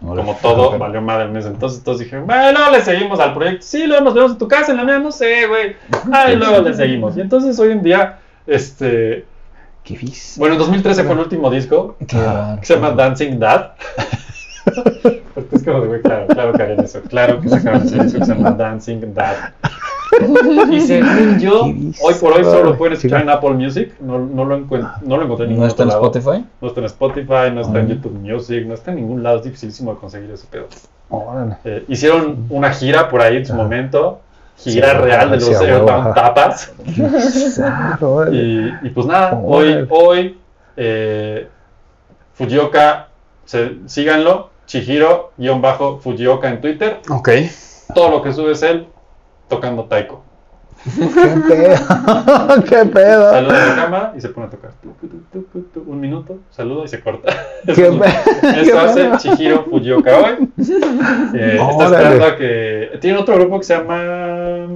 Como todo valió madre en ese entonces. Entonces dijeron, bueno, le seguimos al proyecto. Sí, luego nos vemos en tu casa, en la mía, no sé, güey. Ay, luego le seguimos. Y entonces hoy en día, este. Qué vis. Bueno, en 2013 fue el último disco que se llama Dancing Dad. Porque es como de, güey, claro, claro que harían eso. Claro que sacaron ese disco que se llama Dancing Dad. Y según yo, hoy por hoy solo lo pueden escuchar en Apple Music. No, no, lo, encuent- no lo encontré en ningún ¿No está en lado. Spotify? No está en Spotify, no está en Ah. YouTube Music, no está en ningún lado. Es dificilísimo de conseguir ese pedo. Órale. Eh, hicieron una gira por ahí en su Ajá. momento. Gira Sí, real de los. Tapas. Y, y pues nada, Órale. hoy, hoy, eh, Fujioka, se- síganlo, Chihiro-Fujioka en Twitter. Ok. Todo lo que sube es él tocando taiko. Qué pedo. Qué pedo. Saluda a la cámara y se pone a tocar. Un minuto, saluda y se corta. Qué Eso, eso hace pedo. Chihiro Fujioka hoy. Eh, está esperando a que. Tiene otro grupo que se llama.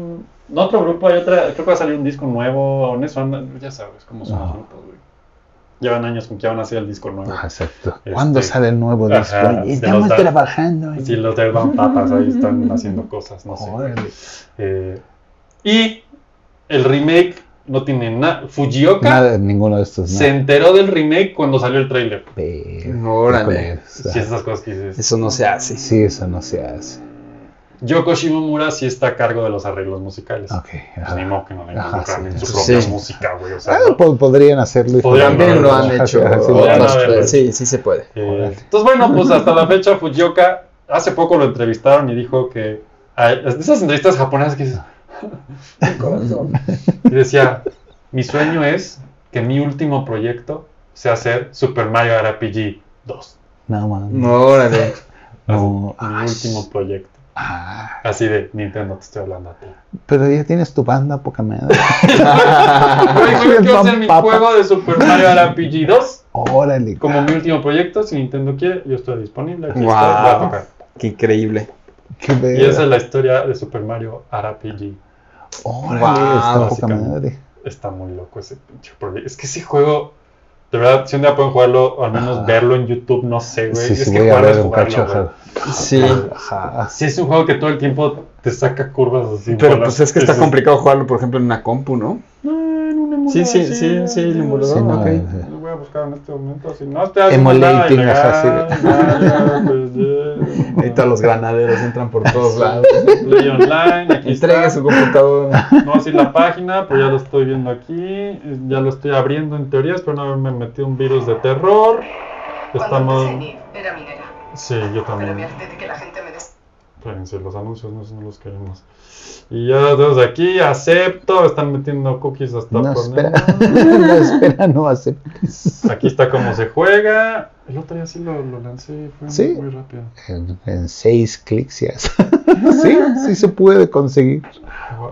No otro grupo, hay otra. Creo que va a salir un disco nuevo. Eso andan, ya sabes cómo son los Ajá. grupos. Llevan años con que van a hacer el disco nuevo. Ah, Exacto. Este, ¿Cuándo sale el nuevo ajá, disco? los Estamos trabajando. en- Sí, los de Urban Papas ahí están haciendo cosas, no sé. Órale. Eh, y el remake no tiene nada. Fujioka Nada, ninguno de estos. se enteró del remake cuando salió el tráiler. No. Órale. Si esas cosas que dices. Eso no se hace. Sí, eso no se hace. Yoko Shimomura sí está a cargo de los arreglos musicales. Ok. Pues ni modo que no le Ajá, involucran sí. en su Sí. propia música, güey. O sea, Ah, ¿no? po- podrían hacerlo. y Podrían También lo han hecho. sí, sí, Podrían otras- haberlo. Sí, sí se puede. Eh, entonces, bueno, pues hasta la fecha Fujioka, hace poco lo entrevistaron y dijo que ay, es de esas entrevistas japonesas que dices, "Mi corazón". y decía, mi sueño es que mi último proyecto sea hacer Super Mario RPG 2. No, man. Órale. No. Así, mi último proyecto. Ah, Así de Nintendo te estoy hablando a ti. pero ya tienes tu banda, poca madre. Quiero hacer mi Papa. juego de Super Mario RPG 2 Órale. como mi último proyecto. Si Nintendo quiere, yo estoy disponible. Aquí Wow. estoy, voy a tocar. Qué increíble. Qué Y esa es la historia de Super Mario RPG. Órale, Wow, está poca madre. Está muy loco ese pinche proyecto. Es que ese juego, de verdad, si un día pueden jugarlo, o al menos Ajá. verlo en YouTube, no sé, güey. Sí, es sí, que jugarlo es jugarlo, cacho. güey. ajá. Sí. Ajá. Sí, es un juego que todo el tiempo te saca curvas así. Pero bolas. pues es que está complicado jugarlo, por ejemplo, en una compu, ¿no? No, en un emulador, Sí, sí, sí, sí, el emulador, Sí, no, ok. eh, Lo voy a buscar en este momento. Si no haciendo Emulating, nada ajá, ilegal, nada, pues, yeah. Ahí todos los granaderos entran por todos lados. Play online, aquí Entregue está. su computadora. No voy a decir la página, pero ya lo estoy viendo aquí. Ya lo estoy abriendo en teoría. Espero no haberme metido un virus de terror. Cuando Estamos. era minera, Sí, yo pero me también. harté de que la gente me Espérense, los anuncios no, no los queremos. Y ya desde aquí acepto. Están metiendo cookies hasta No, por espera. no, espera, no aceptes. Aquí está cómo se juega. El otro día sí lo, lo lancé. Fue Sí. muy rápido. En, en seis clics ya. sí, sí se puede conseguir.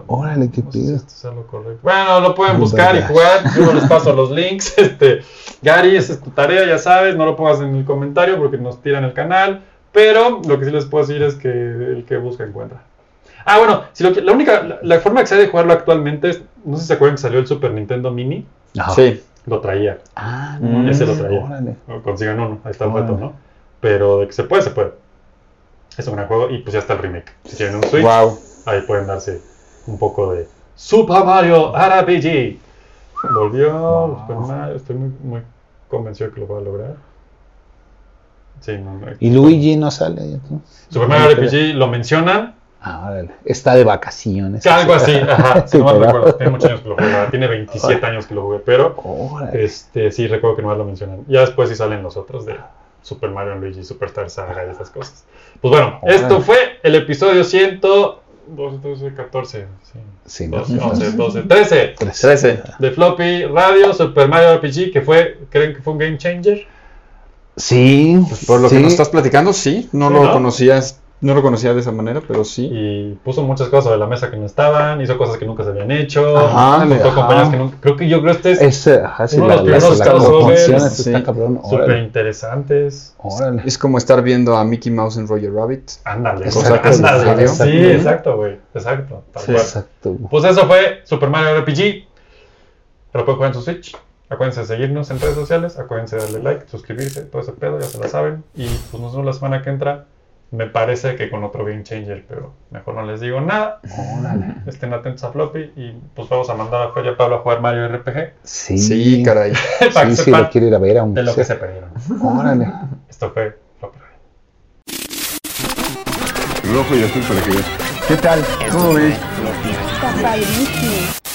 Órale, qué No sé si pido. esto sea lo correcto. Bueno, lo pueden buscar y jugar. Yo les paso los links. Este, Gary, esa es tu tarea, ya sabes. No lo pongas en el comentario porque nos tiran el canal. Pero lo que sí les puedo decir es que el que busca encuentra. Ah, bueno, si lo que- la única, la, la forma que se ha de jugarlo actualmente es, no sé si se acuerdan que salió el Super Nintendo Mini, Ajá. Sí. lo traía, Ah, Mm, no, ese lo traía. Órale. consigan uno, ahí está el reto, ¿no? Pero de que se puede, se puede. Es un gran juego y pues ya está el remake. Si tienen un Switch, Wow. ahí pueden darse un poco de Super Mario RPG. Volvió Wow. Super Mario, estoy muy, muy convencido que lo va a lograr. Sí, no, no. ¿Y Luigi no sale? ¿no? Super Mario RPG lo mencionan, Ah, órale. Está de vacaciones. algo así, ajá, Sí, no recuerdo, tiene muchos años que lo jugué, tiene 27 años que lo jugué, pero Órale. este sí recuerdo que nomás lo mencionan. Ya después sí salen los otros de Super Mario Luigi, Superstar Saga y esas cosas. Pues bueno, Órale. esto fue el episodio 100, 12, 13, 14. Sí. Sí, ¿no? 12, 11, 12, 13. 13. De Floppy Radio, Super Mario RPG, que fue, ¿creen que fue un game changer? Sí. Por lo que nos estás platicando, sí. No Sí, lo ¿no? conocías, no lo conocía de esa manera, pero sí. Y puso muchas cosas sobre la mesa que no estaban, hizo cosas que nunca se habían hecho, Ajá, ajá. compañías que nunca. Creo que yo creo que este es Ese, ajá, sí, Uno de la, los la, primeros la crossovers, composición sí. está cabrón. súper interesantes. Órale. Es como estar viendo a Mickey Mouse en Roger Rabbit. Ándale, Exacto, ándale. exacto. Sí, exacto, güey. Exacto. tal Sí. cual. Exacto. Pues eso fue Super Mario RPG. Lo pueden jugar en su Switch. Acuérdense de seguirnos en redes sociales. Acuérdense de darle like, suscribirse, todo ese pedo, ya se lo saben. Y pues nos vemos la semana que entra. Me parece que con otro Game Changer, pero mejor no les digo nada. Órale. Estén atentos a Floppy y pues vamos a mandar a Feria Pablo a jugar Mario RPG. Sí. Sí, caray. para Sí, sí, lo quiero ir a ver aunque de lo que se perdieron. Órale. Esto fue Floppy. Rojo y azul para que veas. ¿Qué tal? ¿Cómo ves? Rafael Mickey.